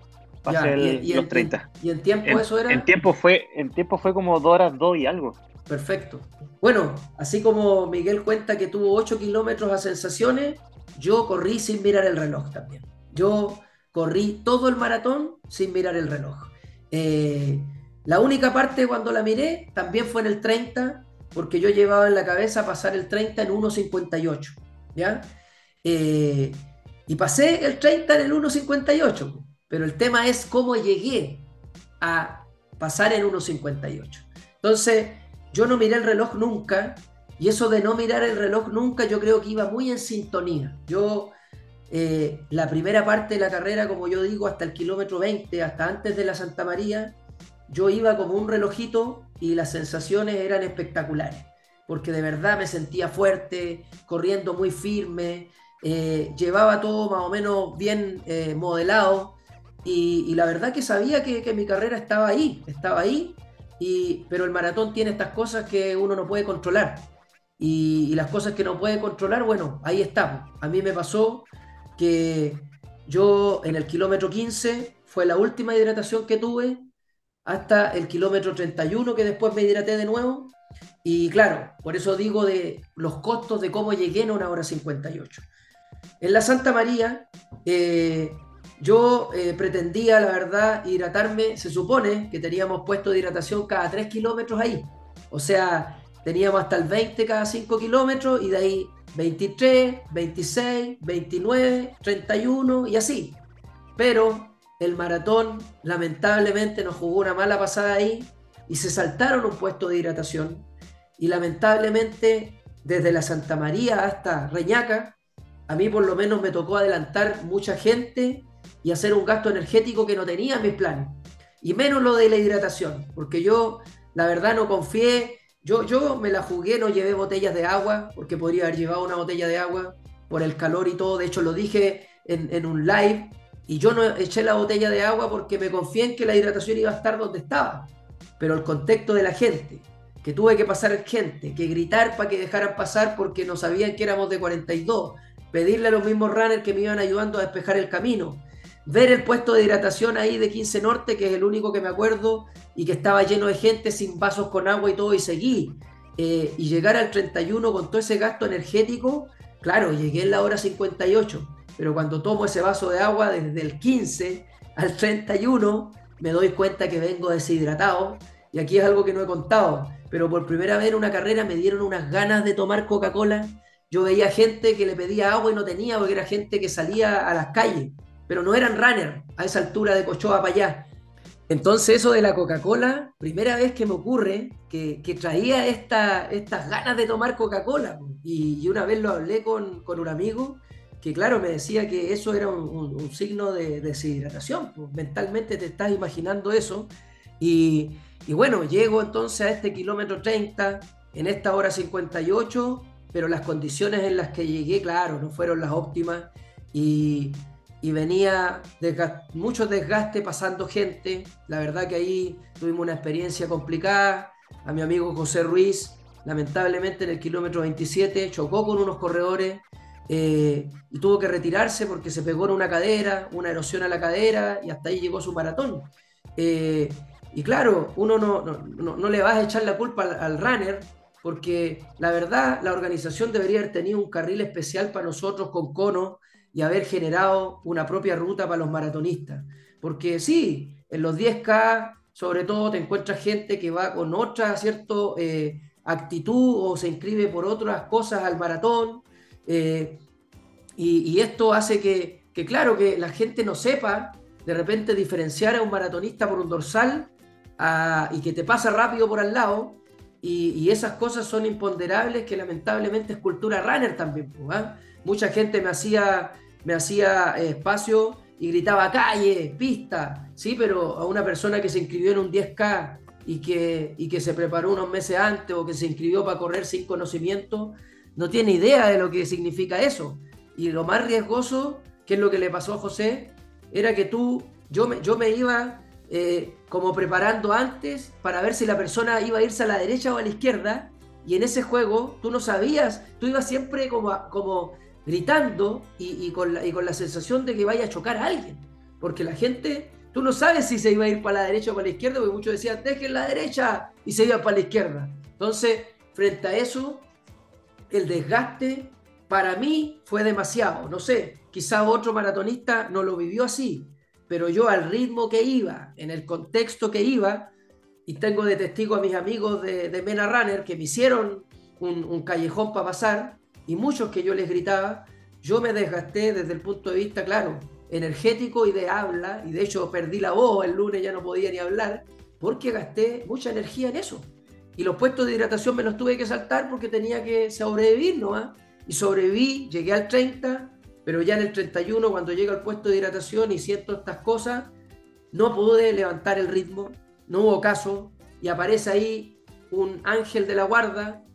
y, los 30. ¿Y en tiempo eso era? En tiempo fue, en tiempo fue como 2 horas 2 y algo. Perfecto. Bueno, así como Miguel cuenta que tuvo 8 kilómetros a sensaciones, yo corrí sin mirar el reloj también. Yo corrí todo el maratón sin mirar el reloj. Eh, la única parte cuando la miré también fue en el 30, porque yo llevaba en la cabeza pasar el 30 en 1.58. ¿Ya? Eh, y pasé el 30 en el 1.58. Pero el tema es cómo llegué a pasar en 1.58. Entonces, yo no miré el reloj nunca, y eso de no mirar el reloj nunca, yo creo que iba muy en sintonía. Yo, eh, la primera parte de la carrera, como yo digo, hasta el kilómetro 20, hasta antes de la Santa María, yo iba como un relojito y las sensaciones eran espectaculares, porque de verdad me sentía fuerte, corriendo muy firme, eh, llevaba todo más o menos bien eh, modelado y, la verdad que sabía que, mi carrera estaba ahí, estaba ahí, y, pero el maratón tiene estas cosas que uno no puede controlar. Y, las cosas que no puede controlar, bueno, ahí estamos. A mí me pasó que yo en el kilómetro 15 fue la última hidratación que tuve hasta el kilómetro 31 que después me hidraté de nuevo. Y claro, por eso digo de los costos de cómo llegué en una hora 58. En la Santa María, eh, yo eh, pretendía, la verdad, hidratarme. Se supone que teníamos puesto de hidratación cada 3 kilómetros ahí. O sea, teníamos hasta el 20 cada 5 kilómetros y de ahí 23, 26, 29, 31 y así. Pero el maratón lamentablemente nos jugó una mala pasada ahí y se saltaron un puesto de hidratación. Y lamentablemente desde la Santa María hasta Reñaca, a mí por lo menos me tocó adelantar mucha gente y hacer un gasto energético que no tenía en mis planes. Y menos lo de la hidratación, porque yo la verdad no confié, yo, yo me la jugué, no llevé botellas de agua, porque podría haber llevado una botella de agua por el calor y todo, de hecho lo dije en, en un live, y yo no eché la botella de agua porque me confié en que la hidratación iba a estar donde estaba, pero el contexto de la gente, que tuve que pasar gente, que gritar para que dejaran pasar porque no sabían que éramos de 42, pedirle a los mismos runners que me iban ayudando a despejar el camino, ver el puesto de hidratación ahí de 15 Norte, que es el único que me acuerdo, y que estaba lleno de gente sin vasos con agua y todo, y seguí. Eh, y llegar al 31 con todo ese gasto energético, claro, llegué en la hora 58, pero cuando tomo ese vaso de agua desde el 15 al 31, me doy cuenta que vengo deshidratado, y aquí es algo que no he contado, pero por primera vez en una carrera me dieron unas ganas de tomar Coca-Cola. Yo veía gente que le pedía agua y no tenía, porque era gente que salía a las calles, pero no eran runners a esa altura de Cochoa para allá. Entonces eso de la Coca-Cola, primera vez que me ocurre que, traía esta, estas ganas de tomar Coca-Cola. Y, una vez lo hablé con, un amigo que claro, me decía que eso era un, signo de, deshidratación. mentalmente te estás imaginando eso. Y, y, bueno, llego entonces a este kilómetro 30 en esta hora 58, pero las condiciones en las que llegué, claro, no fueron las óptimas. Y, y venía mucho desgaste pasando gente. La verdad que ahí tuvimos una experiencia complicada. A mi amigo José Ruiz, lamentablemente en el kilómetro 27, chocó con unos corredores eh, y tuvo que retirarse porque se pegó en una cadera, una erosión a la cadera y hasta ahí llegó su maratón. Eh, y claro, uno no, no, no, le vas a echar la culpa al, al runner porque la verdad la organización debería haber tenido un carril especial para nosotros con cono y haber generado una propia ruta para los maratonistas. Porque sí, en los 10K, sobre todo, te encuentras gente que va con otra cierta eh, actitud o se inscribe por otras cosas al maratón. Eh, y, esto hace que, claro, que la gente no sepa de repente diferenciar a un maratonista por un dorsal y que te pasa rápido por al lado. Y, esas cosas son imponderables que lamentablemente es cultura runner también. ¿ah? Mucha gente me hacía me hacía eh, espacio y gritaba calle, pista, sí, pero a una persona que se inscribió en un 10K y que, y que se preparó unos meses antes o que se inscribió para correr sin conocimiento, no tiene idea de lo que significa eso. Y lo más riesgoso, que es lo que le pasó a José, era que tú, yo me, yo me iba eh, como preparando antes para ver si la persona iba a irse a la derecha o a la izquierda, y en ese juego tú no sabías, tú ibas siempre como, como gritando y, con la, sensación de que vaya a chocar a alguien. Porque la gente, tú no sabes si se iba a ir para la derecha o para la izquierda, porque muchos decían, dejen la derecha y se iba para la izquierda. Entonces, frente a eso, el desgaste para mí fue demasiado. No sé, quizá otro maratonista no lo vivió así, pero yo al ritmo que iba, en el contexto que iba, y tengo de testigo a mis amigos de, de Mena Runner que me hicieron un callejón para pasar, y muchos que yo les gritaba, yo me desgasté desde el punto de vista, claro, energético y de habla, y de hecho perdí la voz, el lunes ya no podía ni hablar, porque gasté mucha energía en eso. Y los puestos de hidratación me los tuve que saltar porque tenía que sobrevivir, ¿no? Y sobreviví, llegué al 30, pero ya en el 31, cuando llego al puesto de hidratación y siento estas cosas, no pude levantar el ritmo, no hubo caso, y aparece ahí un ángel de la guarda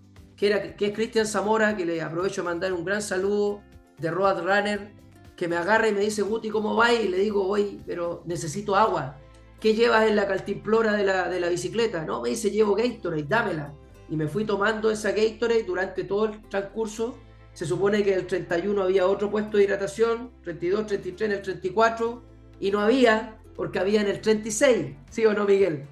que, es Cristian Zamora, que le aprovecho de mandar un gran saludo de Road Runner, que me agarra y me dice, Guti, ¿cómo va? Y le digo, voy, pero necesito agua. ¿Qué llevas en la caltimplora de la, de la bicicleta? No, me dice, llevo Gatorade, dámela. Y me fui tomando esa Gatorade durante todo el transcurso. Se supone que el 31 había otro puesto de hidratación, 32, 33, en el 34, y no había, porque había en el 36, ¿sí o no, Miguel?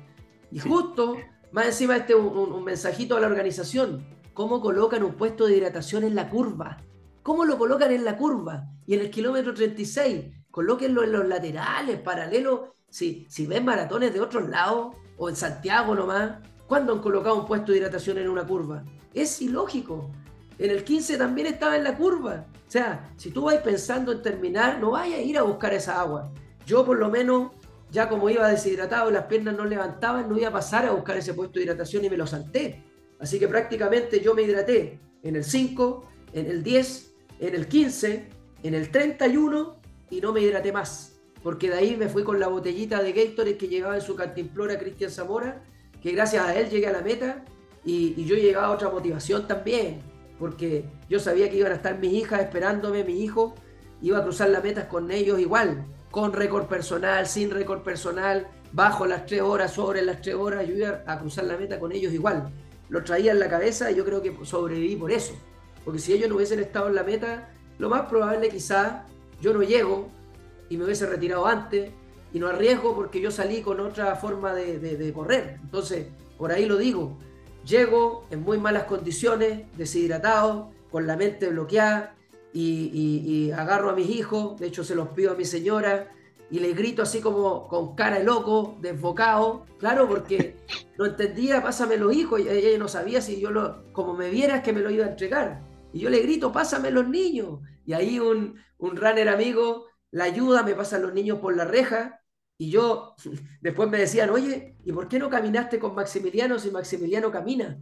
Y justo, más encima este un mensajito a la organización cómo colocan un puesto de hidratación en la curva. ¿Cómo lo colocan en la curva? Y en el kilómetro 36, colóquenlo en los laterales, paralelos. Si, si ven maratones de otros lados, o en Santiago nomás, ¿cuándo han colocado un puesto de hidratación en una curva? Es ilógico. En el 15 también estaba en la curva. O sea, si tú vas pensando en terminar, no vayas a ir a buscar esa agua. Yo por lo menos, ya como iba deshidratado y las piernas no levantaban, no iba a pasar a buscar ese puesto de hidratación y me lo salté. Así que prácticamente yo me hidraté en el 5, en el 10, en el 15, en el 31 y no me hidraté más. Porque de ahí me fui con la botellita de Gatorade que llevaba en su cantimplora Cristian Zamora, que gracias a él llegué a la meta y, yo llegaba a otra motivación también, porque yo sabía que iban a estar mis hijas esperándome, mi hijo, iba a cruzar las metas con ellos igual, con récord personal, sin récord personal, bajo las tres horas, sobre las tres horas, yo iba a cruzar la meta con ellos igual lo traía en la cabeza y yo creo que sobreviví por eso. Porque si ellos no hubiesen estado en la meta, lo más probable quizá yo no llego y me hubiese retirado antes y no arriesgo porque yo salí con otra forma de, correr. Entonces, por ahí lo digo, llego en muy malas condiciones, deshidratado, con la mente bloqueada y, agarro a mis hijos, de hecho se los pido a mi señora y le grito así como con cara de loco, desbocado, claro, porque no entendía, pásame los hijos, y ella no sabía si yo lo, como me vieras que me lo iba a entregar. Y yo le grito, pásame los niños. Y ahí un, un runner amigo la ayuda, me pasan los niños por la reja y yo, después me decían, oye, ¿y por qué no caminaste con Maximiliano si Maximiliano camina?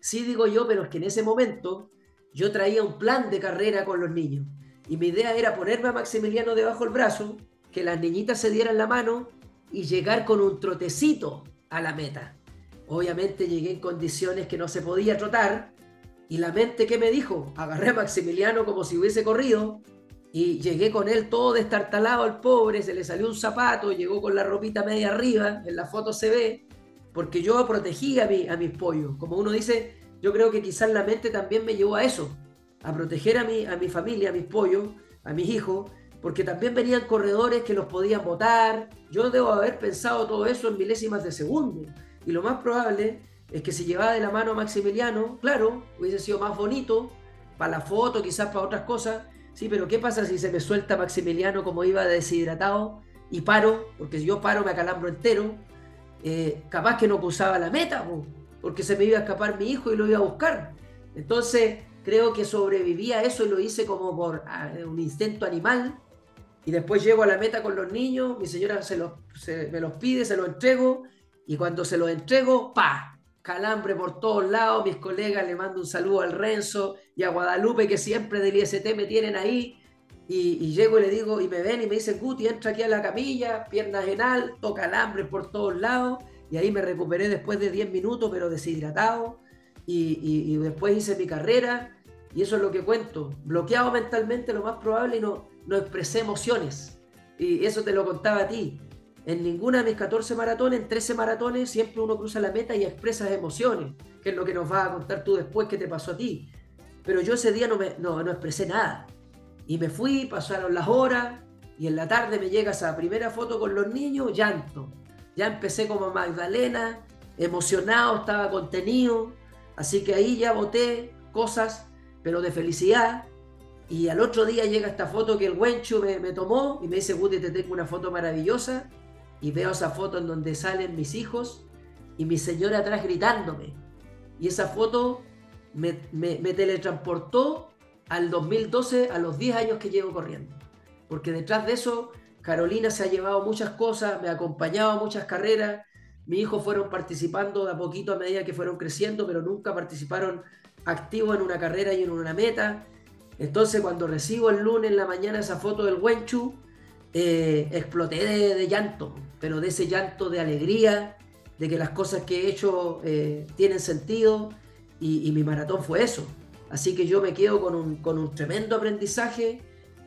Sí, digo yo, pero es que en ese momento yo traía un plan de carrera con los niños. Y mi idea era ponerme a Maximiliano debajo del brazo, que las niñitas se dieran la mano y llegar con un trotecito a la meta. Obviamente llegué en condiciones que no se podía trotar. Y la mente, ¿qué me dijo? Agarré a Maximiliano como si hubiese corrido y llegué con él todo destartalado al pobre, se le salió un zapato, llegó con la ropita media arriba, en la foto se ve, porque yo protegí a, mi, a mis pollos. Como uno dice, yo creo que quizás la mente también me llevó a eso, a proteger a mi, a mi familia, a mis pollos, a mis hijos, porque también venían corredores que los podían votar. Yo debo haber pensado todo eso en milésimas de segundo. Y lo más probable es que si llevaba de la mano a Maximiliano, claro, hubiese sido más bonito, para la foto, quizás para otras cosas, Sí, pero ¿qué pasa si se me suelta Maximiliano como iba deshidratado y paro? Porque si yo paro me acalambro entero. Eh, capaz que no cruzaba la meta, porque se me iba a escapar mi hijo y lo iba a buscar. Entonces, creo que sobreviví a eso y lo hice como por un instinto animal. Y después llego a la meta con los niños, mi señora se me los pide, se los entrego, y cuando se los entrego, ¡pa! calambre por todos lados, mis colegas le mando un saludo al Renzo y a Guadalupe que siempre del IST me tienen ahí y, llego y le digo y me ven y me dicen Guti, entra aquí a la camilla, piernas en alto, calambre por todos lados y ahí me recuperé después de 10 minutos pero deshidratado y, y, después hice mi carrera y eso es lo que cuento, bloqueado mentalmente lo más probable y no, no expresé emociones y eso te lo contaba a ti en ninguna de mis 14 maratones, en 13 maratones, siempre uno cruza la meta y expresa emociones, que es lo que nos vas a contar tú después que te pasó a ti. Pero yo ese día no, me, no, no expresé nada. Y me fui, pasaron las horas, y en la tarde me llega esa primera foto con los niños, llanto. Ya empecé como Magdalena, emocionado, estaba contenido. Así que ahí ya boté cosas, pero de felicidad. Y al otro día llega esta foto que el Wenchu me, me tomó y me dice, Guti, te tengo una foto maravillosa y veo esa foto en donde salen mis hijos y mi señora atrás gritándome. Y esa foto me, teletransportó al 2012, a los 10 años que llevo corriendo. Porque detrás de eso, Carolina se ha llevado muchas cosas, me ha acompañado a muchas carreras. Mis hijos fueron participando de a poquito a medida que fueron creciendo, pero nunca participaron activos en una carrera y en una meta. Entonces, cuando recibo el lunes en la mañana esa foto del Wenchu, eh, exploté de, llanto, pero de ese llanto de alegría, de que las cosas que he hecho eh, tienen sentido y, mi maratón fue eso. Así que yo me quedo con un, tremendo aprendizaje.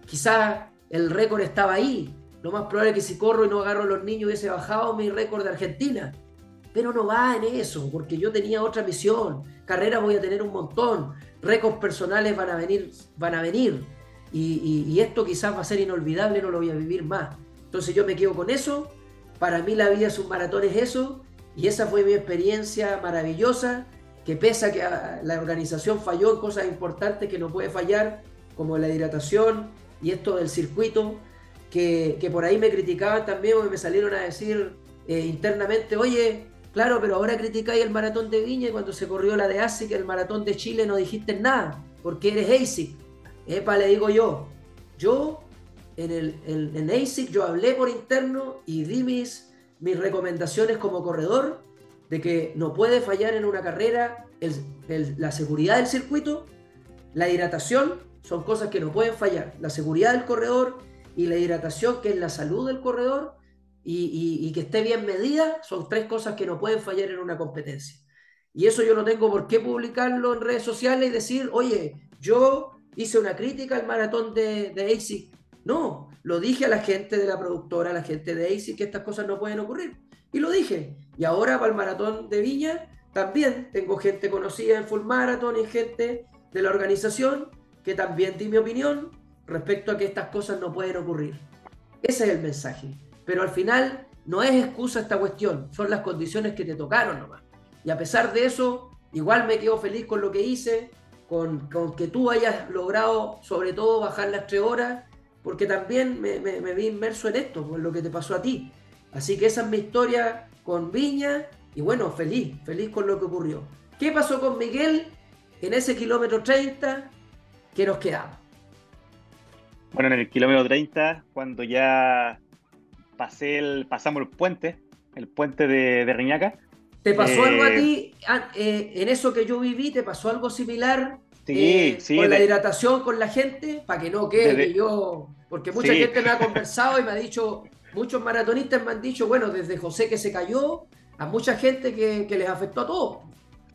Quizás el récord estaba ahí. Lo más probable es que si corro y no agarro a los niños hubiese bajado mi récord de Argentina. Pero no va en eso, porque yo tenía otra misión. Carreras voy a tener un montón. Récords personales van a venir, van a venir. Y, esto quizás va a ser inolvidable, no lo voy a vivir más. Entonces yo me quedo con eso, para mí la vida es un maratón es eso, y esa fue mi experiencia maravillosa, que pesa que ah, la organización falló en cosas importantes que no puede fallar, como la hidratación y esto del circuito, que, por ahí me criticaban también, porque me salieron a decir eh, internamente, oye, claro, pero ahora criticáis el maratón de Viña y cuando se corrió la de ASIC, el maratón de Chile, no dijiste nada, porque eres ASIC. Epa, le digo yo, yo en, el, en, ASIC yo hablé por interno y di mis, mis recomendaciones como corredor de que no puede fallar en una carrera la seguridad del circuito, la hidratación, son cosas que no pueden fallar. La seguridad del corredor y la hidratación, que es la salud del corredor, y, y, que esté bien medida, son tres cosas que no pueden fallar en una competencia. Y eso yo no tengo por qué publicarlo en redes sociales y decir, oye, yo hice una crítica al maratón de, de ASIC. No, lo dije a la gente de la productora, a la gente de ASIC, que estas cosas no pueden ocurrir. Y lo dije. Y ahora para el maratón de Viña, también tengo gente conocida en Full Marathon y gente de la organización que también di mi opinión respecto a que estas cosas no pueden ocurrir. Ese es el mensaje. Pero al final no es excusa esta cuestión, son las condiciones que te tocaron nomás. Y a pesar de eso, igual me quedo feliz con lo que hice, con, que tú hayas logrado sobre todo bajar las tres horas, porque también me, vi inmerso en esto, con lo que te pasó a ti. Así que esa es mi historia con Viña y bueno, feliz, feliz con lo que ocurrió. ¿Qué pasó con Miguel en ese kilómetro 30 que nos quedaba? Bueno, en el kilómetro 30, cuando ya pasé el, pasamos el puente, el puente de, de Riñaca. ¿Te pasó algo a eh, ti eh, en eso que yo viví? ¿Te pasó algo similar? Sí, eh, Con la hidratación con la gente, para que no quede que yo. Porque mucha gente me ha conversado y me ha dicho, muchos maratonistas me han dicho, bueno, desde José que se cayó, a mucha gente que, les afectó a todos.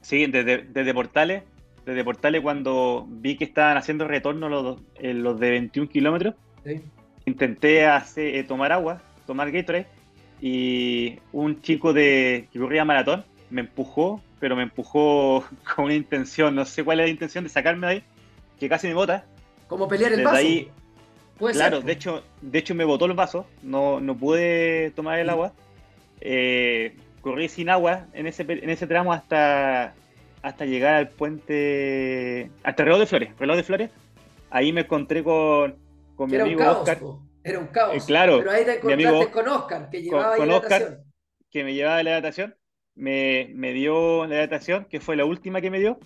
Sí, desde, desde Portales, desde Portales cuando vi que estaban haciendo retorno los, los de 21 kilómetros, intenté hacer, tomar agua tomar Gatorade y un chico de que corría maratón me empujó, pero me empujó con una intención, no sé cuál era la intención de sacarme de ahí, que casi me bota. Como pelear el vaso. Ahí, claro, de hecho, de hecho me botó el vaso, no, no pude tomar el agua. Eh, corrí sin agua en ese, en ese tramo hasta, hasta llegar al puente, hasta el reloj de Flores, reloj de Flores. Ahí me encontré con, con mi amigo Oscar. Era un caos. Eh, claro. Pero ahí te encontraste con Oscar, que llevaba con, Oscar, que me llevaba la hidratación. Me, me, dio la hidratación, que fue la última que me dio.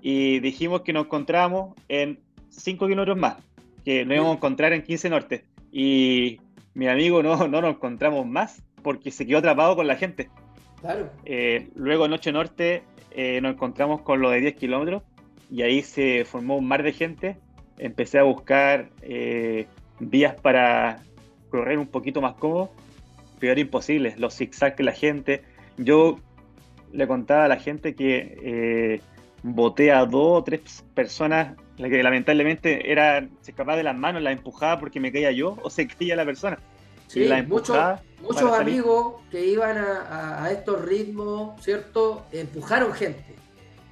Y dijimos que nos encontrábamos en 5 kilómetros más, que nos íbamos a encontrar en 15 Norte. Y mi amigo no, no nos encontramos más porque se quedó atrapado con la gente. Claro. Eh, luego en 8 Norte eh, nos encontramos con lo de 10 kilómetros y ahí se formó un mar de gente. Empecé a buscar vías para correr un poquito más cómodo, pero era imposible. Los zigzags que la gente. Yo le contaba a la gente que eh, boté a dos o tres personas que lamentablemente era, se escapaba de las manos, la empujaba porque me caía yo o se caía la persona. Sí, muchos, muchos amigos que iban a, estos ritmos, ¿cierto? Empujaron gente.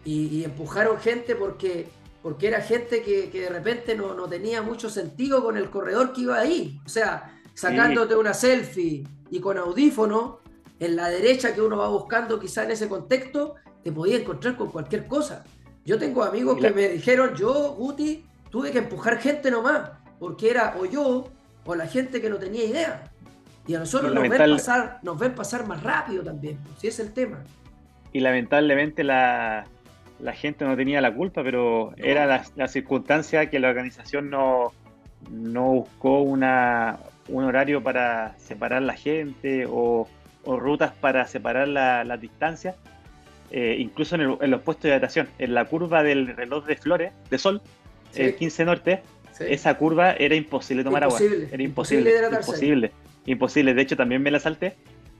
y empujaron gente porque porque era gente que, de repente no, tenía mucho sentido con el corredor que iba ahí. O sea, sacándote una selfie y con audífono, en la derecha que uno va buscando quizá en ese contexto, te podía encontrar con cualquier cosa. Yo tengo amigos que me dijeron, yo, Guti, tuve que empujar gente nomás, porque era o yo o la gente que no tenía idea. Y a nosotros nos ven, pasar, nos ven pasar más rápido también, si es el tema. Y lamentablemente la, la gente no tenía la culpa, pero era la, circunstancia que la organización no, no buscó una, un horario para separar la gente o, rutas para separar las la distancias. Eh, incluso en, los puestos de hidratación, en la curva del reloj de flores, de sol, el 15 norte, esa curva era imposible tomar agua. Era imposible. Imposible, imposible. De hecho, también me la salté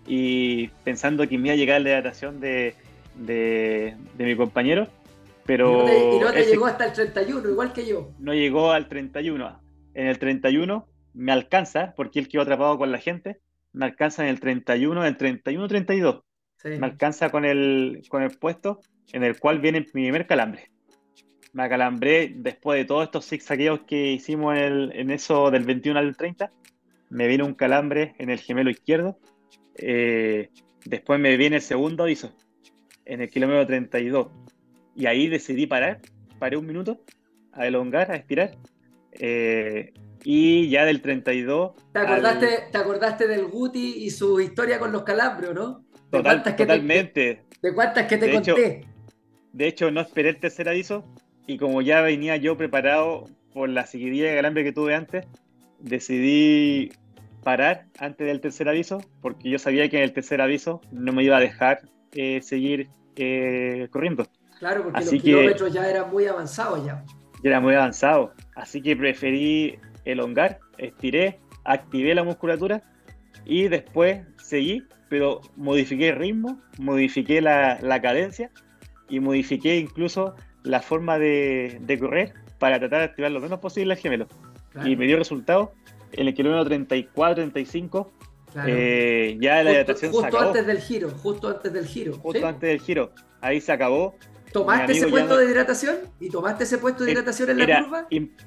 y pensando que me iba a llegar la hidratación de, de, mi compañero, pero... Y no te, llegó hasta el 31, igual que yo. No llegó al 31. En el 31 me alcanza, porque él quedó atrapado con la gente, me alcanza en el 31, en el 31-32. Me alcanza con el, con el puesto en el cual viene mi primer calambre. Me acalambré después de todos estos zigzagueos que hicimos en, en eso del 21 al 30. Me viene un calambre en el gemelo izquierdo. Eh, después me viene el segundo aviso en el kilómetro 32. Y ahí decidí parar, paré un minuto, a elongar, a estirar. Eh, y ya del 32. ¿Te acordaste, ¿Te acordaste del Guti y su historia con los calambres, no? totalmente. ¿De cuántas que te conté? de hecho, no esperé el tercer aviso. Y como ya venía yo preparado por la seguidilla de calambre que tuve antes, decidí parar antes del tercer aviso, porque yo sabía que en el tercer aviso no me iba a dejar eh, seguir eh, corriendo. Claro, porque los kilómetros ya eran muy avanzados ya. Ya era muy avanzado. Así que preferí elongar, estiré, activé la musculatura y después seguí, pero modifiqué el ritmo, modifiqué la, cadencia y modifiqué incluso la forma de, correr para tratar de activar lo menos posible el gemelo. Y me dio resultado en el kilómetro 34, 35 eh, ya la hidratación justo antes del giro, justo antes del giro. Justo antes del giro. Ahí se acabó. ¿Tomaste ese puesto de hidratación? ¿Y tomaste ese puesto de hidratación en la curva?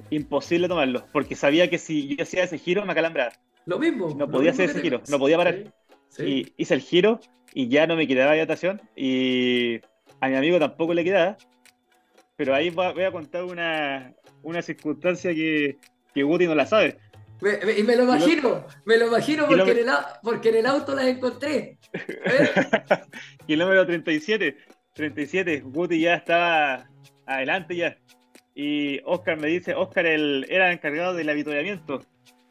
imposible tomarlo, porque sabía que si yo hacía ese giro me acalambraba. Lo mismo. No podía hacer ese giro, no podía parar. Y hice el giro y ya no me quedaba hidratación y a mi amigo tampoco le quedaba. Pero ahí voy a contar una, una circunstancia que, que Guti no la sabe. Y me lo imagino, me lo imagino porque, en el, porque en el auto las encontré. Kilómetro 37, 37, Guti ya estaba adelante ya. Y Oscar me dice, Oscar el, era encargado del avituallamiento.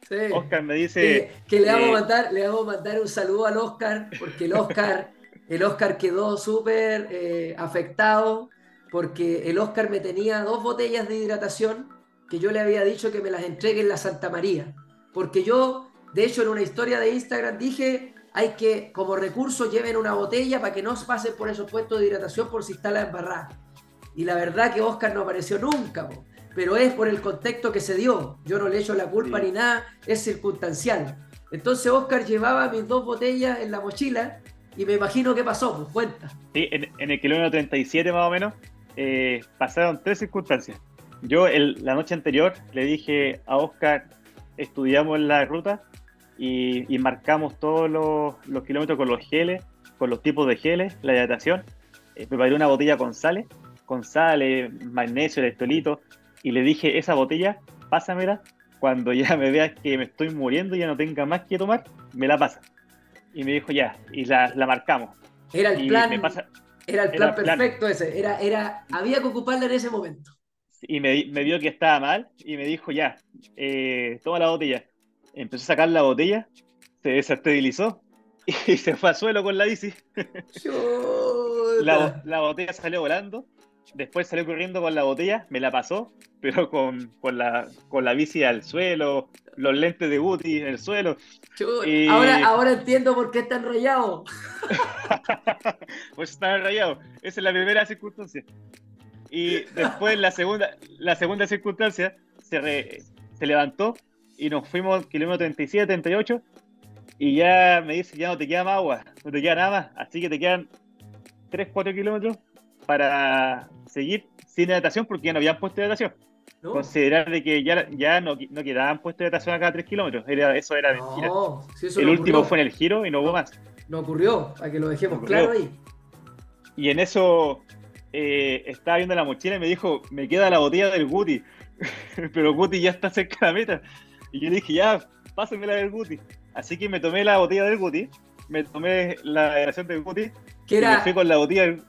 Sí. Oscar me dice... Que, le, vamos a mandar, le vamos a mandar un saludo al Oscar, porque el Oscar, el Oscar quedó súper eh, afectado, porque el Oscar me tenía dos botellas de hidratación que yo le había dicho que me las entregue en la Santa María. Porque yo, de hecho, en una historia de Instagram dije, hay que, como recurso, lleven una botella para que no pasen por esos puestos de hidratación por si está la embarrada. Y la verdad que Oscar no apareció nunca, pero es por el contexto que se dio. Yo no le echo la culpa ni nada, es circunstancial. Entonces Oscar llevaba mis dos botellas en la mochila y me imagino qué pasó, pues cuenta. Sí, en, el kilómetro 37 más o menos eh, pasaron tres circunstancias. Yo la noche anterior le dije a Oscar, estudiamos la ruta y, marcamos todos los, kilómetros con los geles, con los tipos de geles, la hidratación. Eh, preparé una botella con sales, con sales, magnesio, electrolito, y le dije, esa botella, pásamela, cuando ya me veas que me estoy muriendo y ya no tenga más que tomar, me la pasa. Y me dijo, ya, y la, marcamos. Era el plan, era el plan perfecto ese, era, era, había que ocuparla en ese momento y me, me, vio que estaba mal y me dijo, ya, eh, toma la botella. Empezó a sacar la botella, se desestabilizó y se fue al suelo con la bici. la, la, botella salió volando, después salió corriendo con la botella, me la pasó, pero con, con, la, con la bici al suelo, los lentes de Guti en el suelo. Ahora, ahora entiendo por qué están rayados. pues están rayados. Esa es la primera circunstancia. Y después la segunda, la segunda circunstancia se, se levantó y nos fuimos kilómetro 37, 38 y ya me dice, ya no te queda más agua, no te queda nada más, así que te quedan 3, 4 kilómetros para seguir sin hidratación porque ya no habían puesto hidratación. Considerar de que ya, ya no, no quedaban puestos de hidratación a cada 3 kilómetros, era, eso era mentira. el último fue en el giro y no hubo más. No ocurrió, para que lo dejemos claro ahí. Y en eso eh, estaba viendo la mochila y me dijo, me queda la botella del Guti, pero Guti ya está cerca de la meta. Y yo dije, ya, pásenme la del Guti. Así que me tomé la botella del Guti, me tomé la relación del Guti que era, y me fui con la botella del...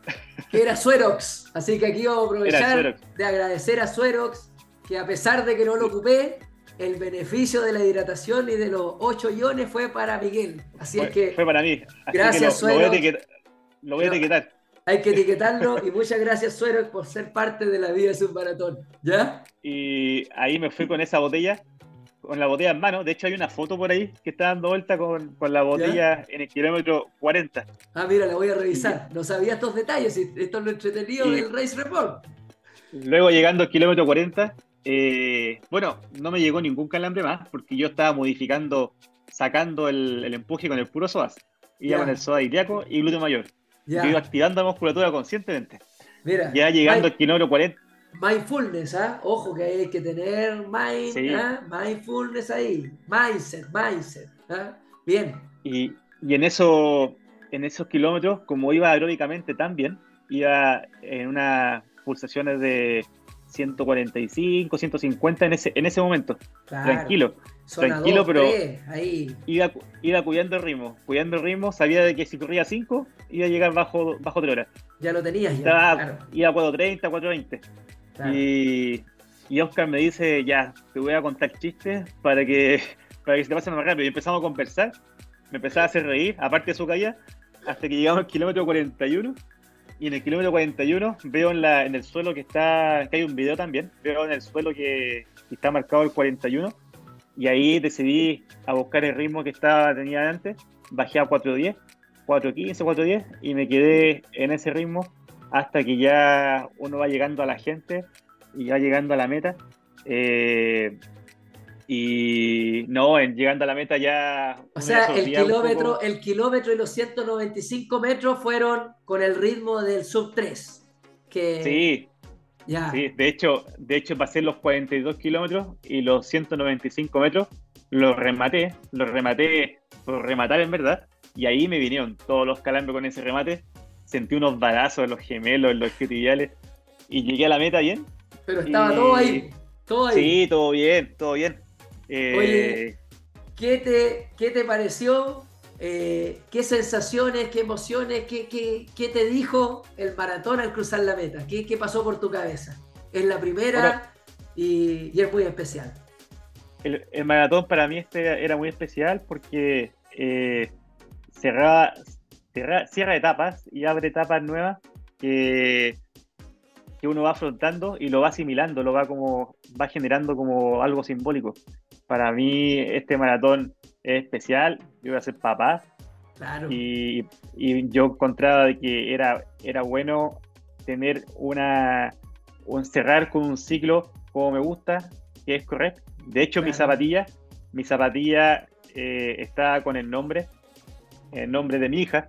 que era Suerox. Así que aquí vamos a aprovechar de agradecer a Suerox, que a pesar de que no lo ocupé, el beneficio de la hidratación y de los 8 iones fue para Miguel. Así es que... Fue para mí. gracias, Suerox. Lo voy a etiquetar. Hay que etiquetarlo y muchas gracias, Suero, por ser parte de la vida de su maratón. ¿Ya? Y ahí me fui con esa botella, con la botella en mano. De hecho, hay una foto por ahí que está dando vuelta con, la botella en el kilómetro 40. Ah, mira, la voy a revisar. No sabía estos detalles. Esto es lo entretenido del Race Report. Luego, llegando al kilómetro 40, eh, bueno, no me llegó ningún calambre más porque yo estaba modificando, sacando el, empuje con el puro psoas. Iba con el psoas ilíaco y glúteo mayor. Iba activando la musculatura conscientemente. Mira, ya llegando al kilómetro 40. Mindfulness, ¿ah? Ojo que hay que tener mind, ¿ah? mindfulness ahí. Mindset, mindset. ¿ah? Bien. Y, y, en, eso, en esos kilómetros, como iba aeróbicamente tan bien, iba en unas pulsaciones de 145, 150 en ese, en ese momento. Tranquilo. tranquilo, pero Iba, iba cuidando el ritmo. Cuidando el ritmo, sabía de que si corría 5, iba a llegar bajo, bajo 3 horas. Ya lo tenías, ya. claro. Iba a 4.30, 4.20. Y, y Oscar me dice, ya, te voy a contar chistes para que, para que se te pase más rápido. Y empezamos a conversar. Me empezaba a hacer reír, aparte de su caída, hasta que llegamos al kilómetro 41 y en el kilómetro 41 veo en, la, en el suelo que está, que hay un video también, veo en el suelo que, está marcado el 41 y ahí decidí a buscar el ritmo que estaba tenía antes, bajé a 4.10, 4.15, 4.10 y me quedé en ese ritmo hasta que ya uno va llegando a la gente y ya llegando a la meta. Eh, y no, en, llegando a la meta ya... O sea, el kilómetro, el kilómetro y los 195 metros fueron con el ritmo del sub 3. Que... Sí, ya. sí, de hecho, de hecho pasé los 42 kilómetros y los 195 metros, los rematé, los rematé por rematar en verdad, y ahí me vinieron todos los calambres con ese remate, sentí unos balazos en los gemelos, en los escritillas, y llegué a la meta bien. Pero estaba todo ahí, todo ahí. Sí, todo bien, todo bien. Oye, ¿qué te, qué te pareció eh, ¿Qué sensaciones, qué emociones, qué, qué, te dijo el maratón al cruzar la meta? ¿Qué, qué pasó por tu cabeza? Es la primera y, es muy especial. El, maratón para mí este era muy especial porque eh, cerraba, cierra etapas y abre etapas nuevas que, que uno va afrontando y lo va asimilando, lo va como va generando como algo simbólico. Para mí este maratón es especial, yo voy a ser papá. Y, yo encontraba de que era, era bueno tener una, un cerrar con un ciclo como me gusta, que es correcto. De hecho, mi zapatilla, mi zapatilla eh, está con el nombre, el nombre de mi hija.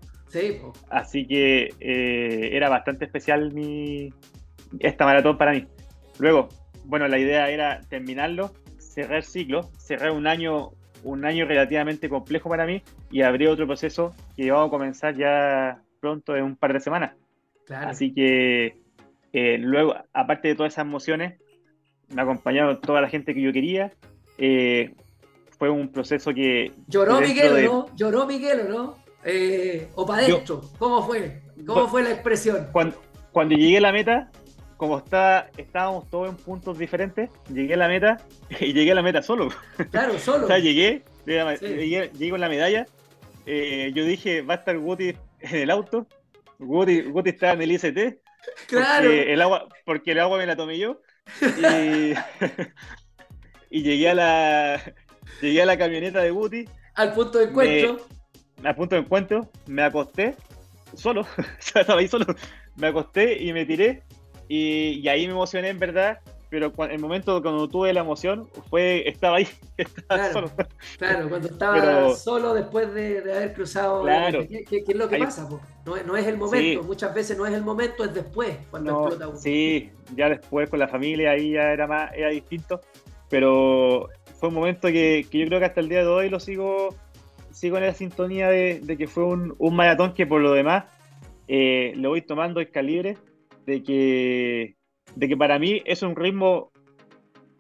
Así que eh, era bastante especial mi, esta maratón para mí. Luego, bueno, la idea era terminarlo, cerrar ciclo, cerrar un año un año relativamente complejo para mí y abrí otro proceso que vamos a comenzar ya pronto en un par de semanas. Así que eh, luego, aparte de todas esas emociones, me acompañaron toda la gente que yo quería. Eh, fue un proceso que... Lloró Miguel, ¿no? Lloró Miguel, ¿no? Eh, o para adentro. ¿Cómo fue? ¿Cómo fue la expresión? Cuando, cuando llegué a la meta, como está, estábamos todos en puntos diferentes, llegué a la meta y llegué a la meta solo. Claro, solo. o sea, llegué, llegué, con la medalla. Eh, yo dije, va a estar Guti en el auto. Guti, Guti está en el IST. Claro. Porque el, agua, porque el agua me la tomé yo. Y, y llegué a la llegué a la camioneta de Guti. Al punto de encuentro. al punto de encuentro, me acosté solo. estaba ahí solo. Me acosté y me tiré y, ahí me emocioné en verdad, pero el momento cuando tuve la emoción fue, estaba ahí, estaba claro, solo. Claro, cuando estaba solo después de, haber cruzado. Claro. ¿Qué, es lo que pasa? No, es el momento, muchas veces no es el momento, es después, cuando explota uno. Sí, ya después con la familia ahí ya era más, era distinto, pero fue un momento que, yo creo que hasta el día de hoy lo sigo, sigo en la sintonía de, que fue un, maratón que por lo demás eh, lo voy tomando el calibre de que, de que para mí es un ritmo,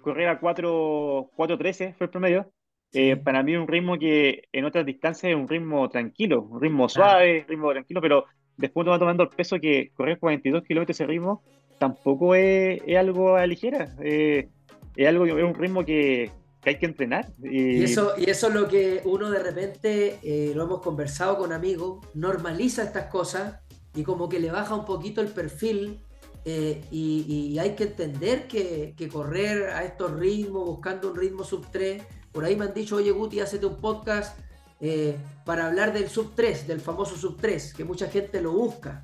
correr a 4.13 fue el promedio, eh, para mí es un ritmo que en otras distancias es un ritmo tranquilo, un ritmo suave, ritmo tranquilo, pero después uno va tomando el peso que correr 42 kilómetros ese ritmo tampoco es, algo a ligera, eh, es algo es un ritmo que, hay que entrenar. Y, eso, y eso es lo que uno de repente, eh, lo hemos conversado con amigos, normaliza estas cosas y como que le baja un poquito el perfil eh, y, hay que entender que, correr a estos ritmos, buscando un ritmo sub 3, por ahí me han dicho, oye Guti, hazte un podcast eh, para hablar del sub 3, del famoso sub 3, que mucha gente lo busca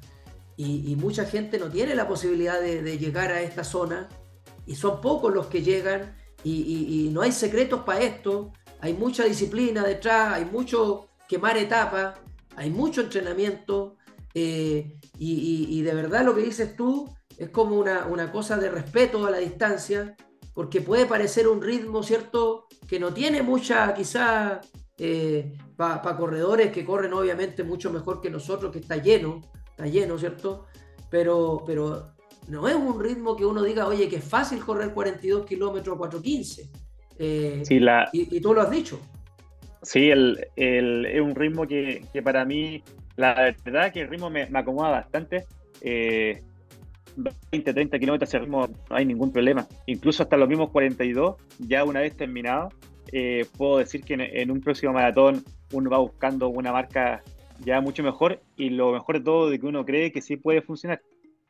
y, mucha gente no tiene la posibilidad de, llegar a esta zona y son pocos los que llegan y, no hay secretos para esto, hay mucha disciplina detrás, hay mucho quemar etapas, hay mucho entrenamiento, eh, y, de verdad lo que dices tú es como una, cosa de respeto a la distancia, porque puede parecer un ritmo, ¿cierto? Que no tiene mucha, quizá, eh, para corredores que corren obviamente mucho mejor que nosotros, que está lleno, está lleno, ¿cierto? Pero, pero no es un ritmo que uno diga, oye, que es fácil correr 42 kilómetros 4.15. Eh, sí, la... y, tú lo has dicho. Sí, el, es un ritmo que, que para mí la verdad que el ritmo me, acomoda bastante. 20, eh, 30 kilómetros ese ritmo no hay ningún problema. Incluso hasta los mismos 42, ya una vez terminado, eh, puedo decir que en, un próximo maratón uno va buscando una marca ya mucho mejor y lo mejor de todo de que uno cree que sí puede funcionar.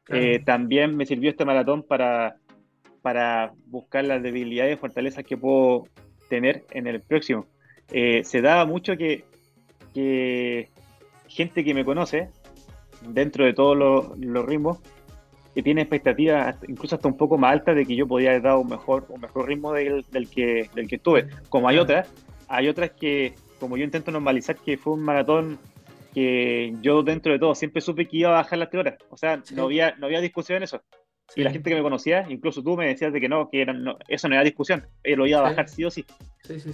Eh, también me sirvió este maratón para, para buscar las debilidades y fortalezas que puedo tener en el próximo. se daba mucho que, que gente que me conoce, dentro de todos los, ritmos, que tiene expectativas incluso hasta un poco más altas de que yo podía haber dado un mejor, un mejor ritmo del, que, del que estuve. Como hay otras, hay otras que, como yo intento normalizar, que fue un maratón que yo dentro de todo siempre supe que iba a bajar las tres horas. O sea, no, había, no había discusión en eso. Y la gente que me conocía, incluso tú me decías de que no, que era, eso no era discusión, él lo iba a bajar sí o sí.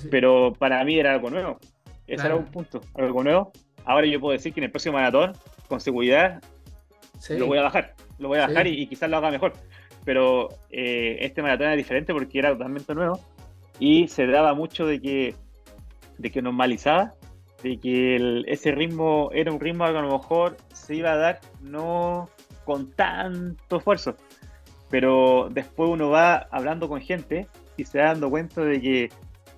Pero para mí era algo nuevo. Ese era un punto, algo nuevo. Ahora yo puedo decir que en el próximo maratón, con seguridad, lo voy a bajar. Lo voy a bajar y, quizás lo haga mejor. Pero eh, este maratón era diferente porque era totalmente nuevo y se daba mucho de que, de que normalizaba, de que ese ritmo era un ritmo que a lo mejor se iba a dar no con tanto esfuerzo. Pero después uno va hablando con gente y se da dando cuenta de que,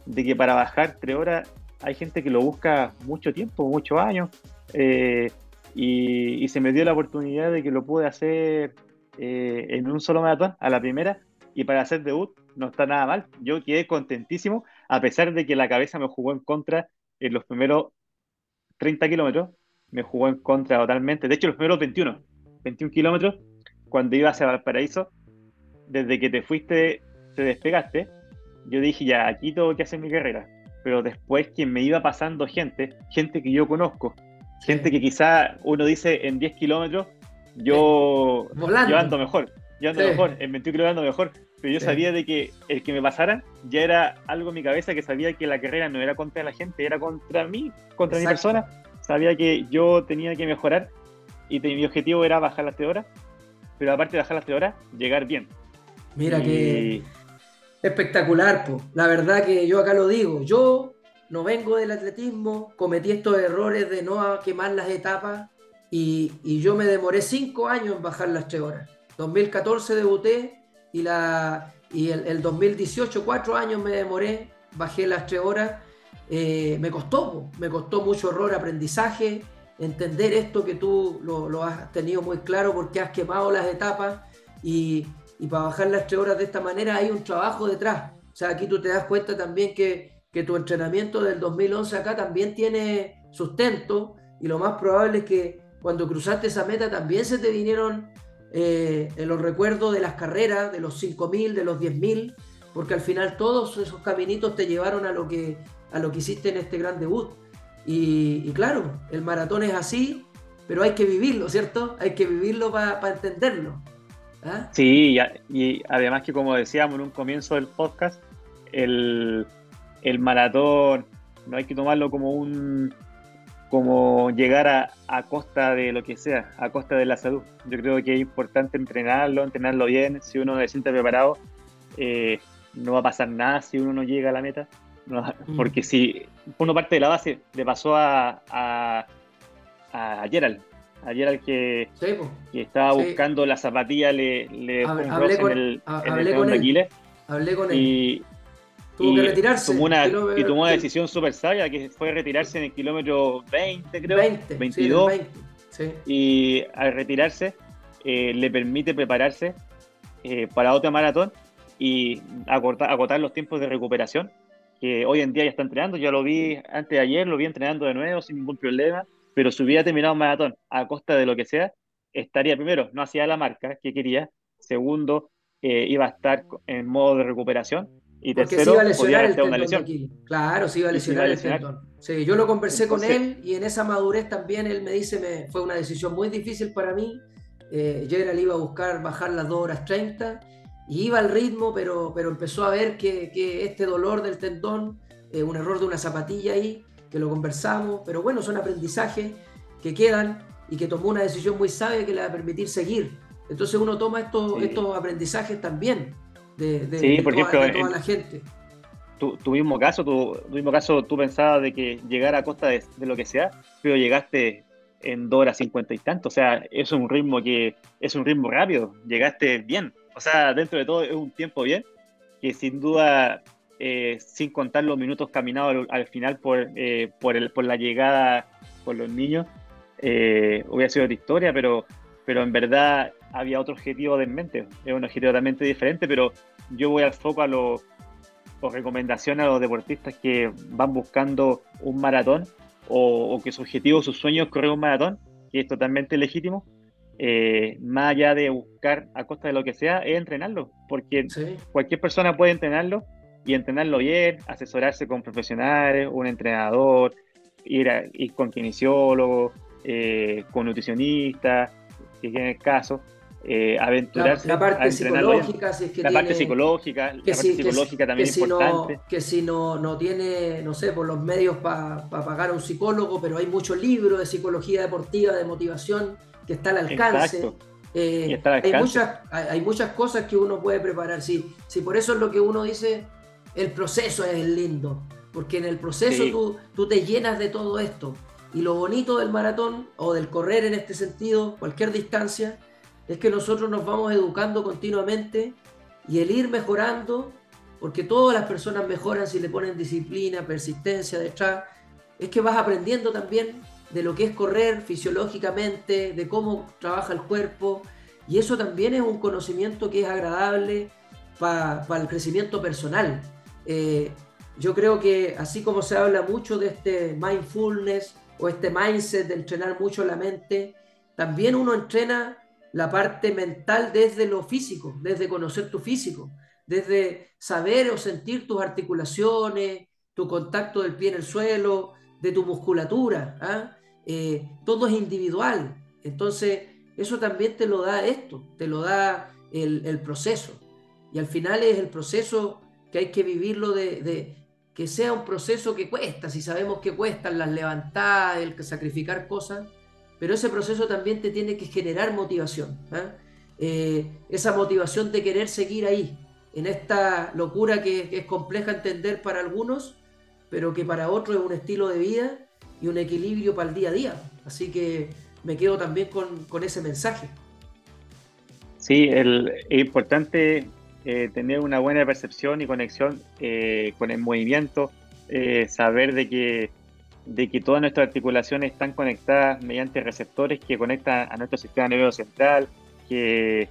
de que para bajar tres horas hay gente que lo busca mucho tiempo, muchos años. Eh, y, se me dio la oportunidad de que lo pude hacer eh, en un solo maratón, a la primera, y para hacer debut no está nada mal. Yo quedé contentísimo, a pesar de que la cabeza me jugó en contra en los primeros 30 kilómetros, me jugó en contra totalmente. De hecho, los primeros 21, 21 kilómetros, cuando iba hacia Valparaíso, desde que te fuiste, te despegaste, yo dije, ya, aquí tengo que hacer mi carrera. Pero después que me iba pasando gente, gente que yo conozco, gente que quizá uno dice en 10 kilómetros, yo, yo ando mejor, yo ando mejor, en 21 kilómetros ando mejor, pero yo sabía de que el que me pasara ya era algo en mi cabeza que sabía que la carrera no era contra la gente, era contra mí, contra mi persona. Sabía que yo tenía que mejorar y mi objetivo era bajar las 3 horas, pero aparte de bajar las 3 horas, llegar bien. Mira que espectacular, po. la verdad que yo acá lo digo, yo no vengo del atletismo, cometí estos errores de no quemar las etapas y, y yo me demoré 5 años en bajar las 3 horas. 2014 debuté y, la, y el, 2018, cuatro años me demoré, bajé las tres horas. Eh, me costó, me costó mucho error, aprendizaje, entender esto que tú lo, has tenido muy claro porque has quemado las etapas y, y, para bajar las tres horas de esta manera hay un trabajo detrás. O sea, aquí tú te das cuenta también que, que tu entrenamiento del 2011 acá también tiene sustento y lo más probable es que cuando cruzaste esa meta también se te vinieron eh, en los recuerdos de las carreras, de los 5.000, de los 10.000, porque al final todos esos caminitos te llevaron a lo que, a lo que hiciste en este gran debut. Y, claro, el maratón es así, pero hay que vivirlo, ¿cierto? Hay que vivirlo para entenderlo. ¿ah? Sí, y, además que como decíamos en un comienzo del podcast, el, el maratón no hay que tomarlo como un, como llegar a, costa de lo que sea, a costa de la salud. Yo creo que es importante entrenarlo, entrenarlo bien. Si uno se siente preparado, eh, no va a pasar nada si uno no llega a la meta. Mm. porque si uno parte de la base, le pasó a, a, a Gerald. A Gerald que, que estaba buscando la zapatilla, le, le hablé, con, en el, hablé con él. Hablé con él. Tuvo y que retirarse. Tomó una, y tomó una decisión súper sabia, que fue retirarse en el kilómetro 20, creo. 20, 22. Sí, Y al retirarse, eh, le permite prepararse eh, para otra maratón y acortar, acotar los tiempos de recuperación, que hoy en día ya está entrenando. Yo lo vi antes de ayer, lo vi entrenando de nuevo sin ningún problema, pero si hubiera terminado un maratón a costa de lo que sea, estaría primero, no hacía la marca que quería, segundo, eh, iba a estar en modo de recuperación y Porque tercero, se iba a lesionar el tendón lesión. Claro, se iba a lesionar, el tendón. Sí, yo lo conversé con él y en esa madurez también él me dice, me, fue una decisión muy difícil para mí. Eh, le iba a buscar bajar las 2 horas 30 y iba al ritmo, pero, pero empezó a ver que, que este dolor del tendón, eh, un error de una zapatilla ahí, que lo conversamos, pero bueno, son aprendizajes que quedan y que tomó una decisión muy sabia que le va a permitir seguir. Entonces uno toma estos, estos aprendizajes también de, sí, por ejemplo, toda la gente. Tu, tu, mismo caso, tu, mismo caso, tú pensabas de que llegar a costa de, lo que sea, pero llegaste en 2 horas 50 y tanto. O sea, es un ritmo que es un ritmo rápido. Llegaste bien. O sea, dentro de todo es un tiempo bien, que sin duda, eh, sin contar los minutos caminados al, final por, eh, por, el, por la llegada por los niños, eh, hubiera sido otra historia, pero, pero en verdad había otro objetivo en mente. Es un objetivo totalmente diferente, pero yo voy al foco a los recomendaciones a los deportistas que van buscando un maratón o, que su objetivo, sus sueños es correr un maratón, que es totalmente legítimo. Eh, más allá de buscar a costa de lo que sea, es entrenarlo, porque cualquier persona puede entrenarlo y entrenarlo bien, asesorarse con profesionales, un entrenador, ir, ir con kinesiólogo, con nutricionistas, si es el caso, eh, aventurarse la, parte psicológica, si es que la parte psicológica, la parte psicológica también es importante. que si no, no tiene, no sé, por los medios para pagar a un psicólogo, pero hay muchos libros de psicología deportiva, de motivación, que está al alcance. Eh, hay, muchas, hay, muchas cosas que uno puede preparar. Sí, sí, por eso es lo que uno dice, el proceso es lindo, porque en el proceso tú, tú te llenas de todo esto. Y lo bonito del maratón, o del correr en este sentido, cualquier distancia, es que nosotros nos vamos educando continuamente y el ir mejorando, porque todas las personas mejoran si le ponen disciplina, persistencia detrás, es que vas aprendiendo también de lo que es correr fisiológicamente, de cómo trabaja el cuerpo, y eso también es un conocimiento que es agradable para el crecimiento personal. Eh, yo creo que así como se habla mucho de este mindfulness o este mindset de entrenar mucho la mente, también uno entrena la parte mental desde lo físico, desde conocer tu físico, desde saber o sentir tus articulaciones, tu contacto del pie en el suelo, de tu musculatura. ¿ah? Eh, todo es individual. Entonces, eso también te lo da esto, te lo da el, proceso. Y al final es el proceso que hay que vivirlo de, que sea un proceso que cuesta, si sabemos que cuestan las levantadas, el sacrificar cosas, pero ese proceso también te tiene que generar motivación. ¿ah? Eh, esa motivación de querer seguir ahí, en esta locura que, es compleja entender para algunos, pero que para otros es un estilo de vida y un equilibrio para el día a día. Así que me quedo también con, ese mensaje. Sí, es importante eh, tener una buena percepción y conexión eh, con el movimiento, saber de que de que todas nuestras articulaciones están conectadas mediante receptores que conectan a nuestro sistema nervioso central, que,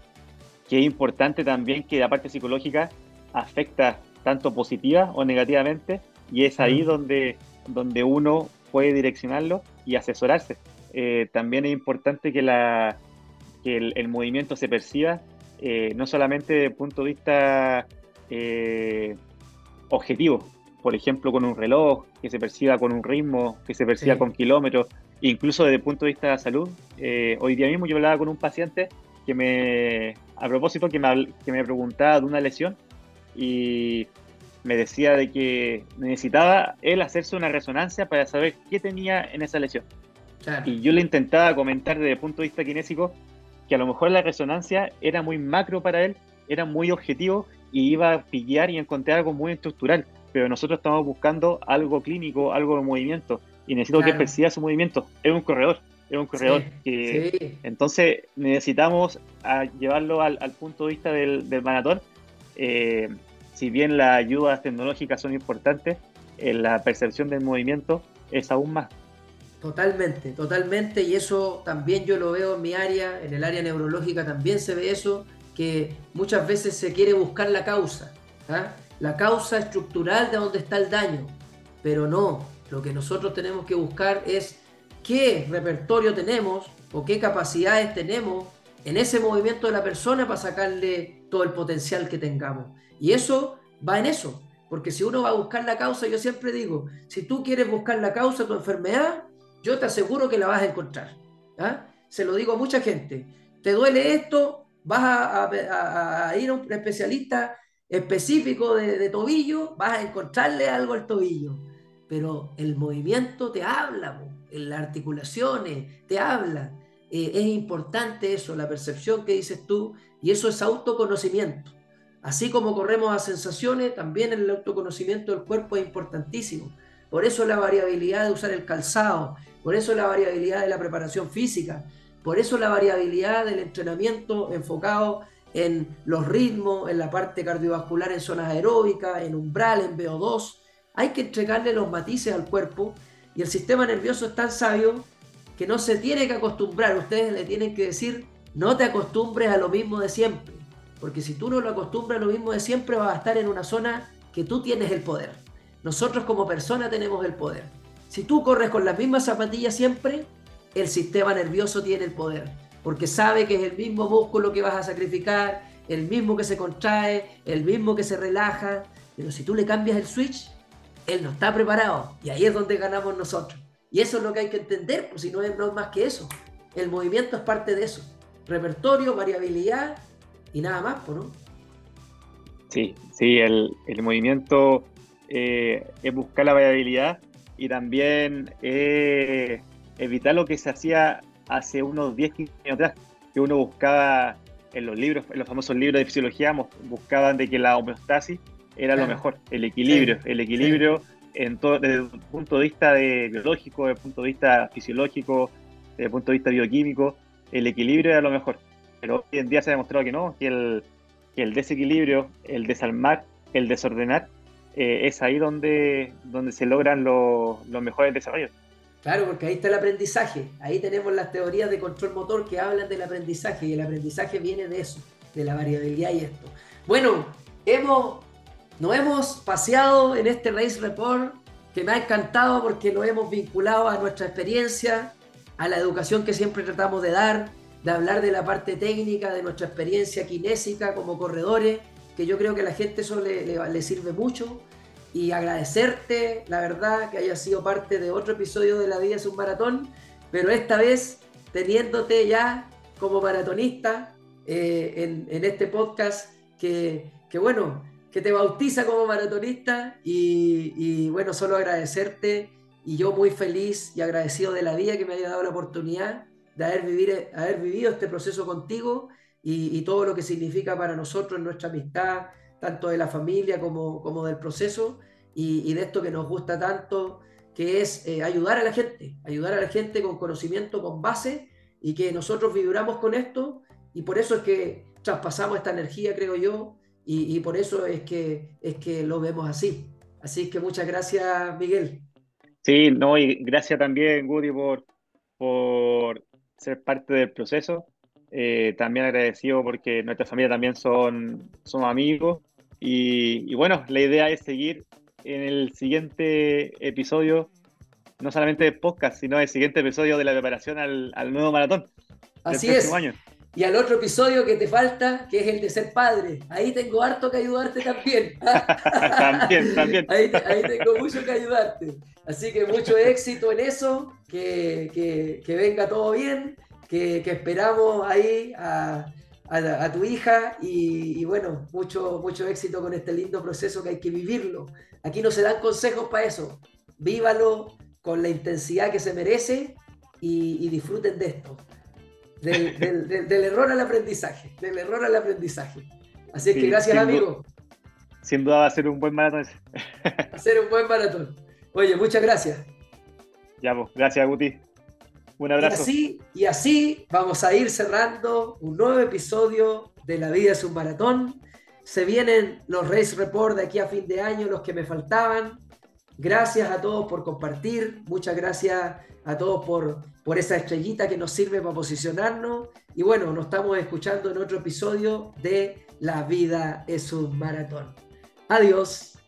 es importante también que la parte psicológica afecta tanto positiva o negativamente, y es ahí donde, donde uno puede direccionarlo y asesorarse. Eh, también es importante que, la, que el, movimiento se perciba, eh, no solamente desde el punto de vista eh, objetivo, por ejemplo, con un reloj, que se perciba con un ritmo, que se perciba con kilómetros, incluso desde el punto de vista de la salud. Eh, hoy día mismo yo hablaba con un paciente que me, a propósito, que me, que me preguntaba de una lesión y me decía de que necesitaba él hacerse una resonancia para saber qué tenía en esa lesión. Y yo le intentaba comentar desde el punto de vista kinésico que a lo mejor la resonancia era muy macro para él, era muy objetivo y iba a pillar y encontrar algo muy estructural pero nosotros estamos buscando algo clínico, algo de movimiento, y necesito que perciba su movimiento. Es un corredor, es un corredor. Entonces necesitamos llevarlo al, punto de vista del, maratón. Eh, si bien las ayudas tecnológicas son importantes, en la percepción del movimiento es aún más. Totalmente, totalmente, y eso también yo lo veo en mi área, en el área neurológica también se ve eso, que muchas veces se quiere buscar la causa. ¿ah? La causa estructural de donde está el daño. Pero no, lo que nosotros tenemos que buscar es qué repertorio tenemos o qué capacidades tenemos en ese movimiento de la persona para sacarle todo el potencial que tengamos. Y eso va en eso, porque si uno va a buscar la causa, yo siempre digo, si tú quieres buscar la causa de tu enfermedad, yo te aseguro que la vas a encontrar. ¿ah? Se lo digo a mucha gente, te duele esto, vas a ir a un especialista específico de, tobillo, vas a encontrarle algo al tobillo. Pero el movimiento te habla, en las articulaciones te habla. Eh, es importante eso, la percepción que dices tú, y eso es autoconocimiento. Así como corremos a sensaciones, también el autoconocimiento del cuerpo es importantísimo. Por eso la variabilidad de usar el calzado, por eso la variabilidad de la preparación física, por eso la variabilidad del entrenamiento enfocado en los ritmos, en la parte cardiovascular, en zonas aeróbicas, en umbral, en VO2. Hay que entregarle los matices al cuerpo y el sistema nervioso es tan sabio que no se tiene que acostumbrar. Ustedes le tienen que decir, no te acostumbres a lo mismo de siempre. Porque si tú no lo acostumbras a lo mismo de siempre, vas a estar en una zona que tú tienes el poder. Nosotros como persona tenemos el poder. Si tú corres con las mismas zapatillas siempre, el sistema nervioso tiene el poder porque sabe que es el mismo músculo que vas a sacrificar, el mismo que se contrae, el mismo que se relaja, pero si tú le cambias el switch, él no está preparado y ahí es donde ganamos nosotros. Y eso es lo que hay que entender, pues si no es, más que eso. El movimiento es parte de eso. Repertorio, variabilidad y nada más, pues, ¿no? Sí, sí, el, el movimiento eh, es buscar la variabilidad y también eh, evitar lo que se hacía hace unos 10, 15 años atrás, que uno buscaba en los libros, en los famosos libros de fisiología, buscaban de que la homeostasis era lo mejor, el equilibrio, el equilibrio en todo, desde el punto de vista de biológico, desde el punto de vista fisiológico, desde el punto de vista bioquímico, el equilibrio era lo mejor. Pero hoy en día se ha demostrado que no, que el, que el desequilibrio, el desalmar, el desordenar, eh, es ahí donde, donde se logran los mejores desarrollos. Claro, porque ahí está el aprendizaje. Ahí tenemos las teorías de control motor que hablan del aprendizaje y el aprendizaje viene de eso, de la variabilidad y esto. Bueno, hemos, nos hemos paseado en este Race Report que me ha encantado porque lo hemos vinculado a nuestra experiencia, a la educación que siempre tratamos de dar, de hablar de la parte técnica, de nuestra experiencia kinésica como corredores que yo creo que a la gente eso le, sirve mucho. Y agradecerte, la verdad, que hayas sido parte de otro episodio de La Vida es un Maratón, pero esta vez teniéndote ya como maratonista eh, en, este podcast que, bueno, que te bautiza como maratonista y, bueno, solo agradecerte y yo muy feliz y agradecido de la vida que me haya dado la oportunidad de haber, vivir, haber vivido este proceso contigo y, todo lo que significa para nosotros en nuestra amistad, tanto de la familia como, como del proceso y, de esto que nos gusta tanto, que es eh, ayudar a la gente, ayudar a la gente con conocimiento, con base y que nosotros vibramos con esto y por eso es que traspasamos esta energía, creo yo, y, por eso es que, es que lo vemos así. Así que muchas gracias, Miguel. Sí, no, y gracias también, Woody, por, por ser parte del proceso. Eh, también agradecido porque nuestra familia también son, son amigos. Y, bueno, la idea es seguir en el siguiente episodio, no solamente de podcast, sino el siguiente episodio de la preparación al, al nuevo maratón. Así es. Y al otro episodio que te falta, que es el de ser padre. Ahí tengo harto que ayudarte también. también, también. Ahí, ahí, tengo mucho que ayudarte. Así que mucho éxito en eso, que, que, que venga todo bien que, esperamos ahí a, tu hija y, bueno, mucho, mucho éxito con este lindo proceso que hay que vivirlo. Aquí no se dan consejos para eso. Vívalo con la intensidad que se merece y, disfruten de esto. Del, error al aprendizaje, del error al aprendizaje. Así es que gracias, amigo. Sin duda va a ser un buen maratón. Va a ser un buen maratón. Oye, muchas gracias. Ya, pues, gracias, Guti. Un abrazo. Y así, y así vamos a ir cerrando un nuevo episodio de La Vida es un Maratón. Se vienen los Race Report de aquí a fin de año, los que me faltaban. Gracias a todos por compartir. Muchas gracias a todos por, por esa estrellita que nos sirve para posicionarnos. Y bueno, nos estamos escuchando en otro episodio de La Vida es un Maratón. Adiós.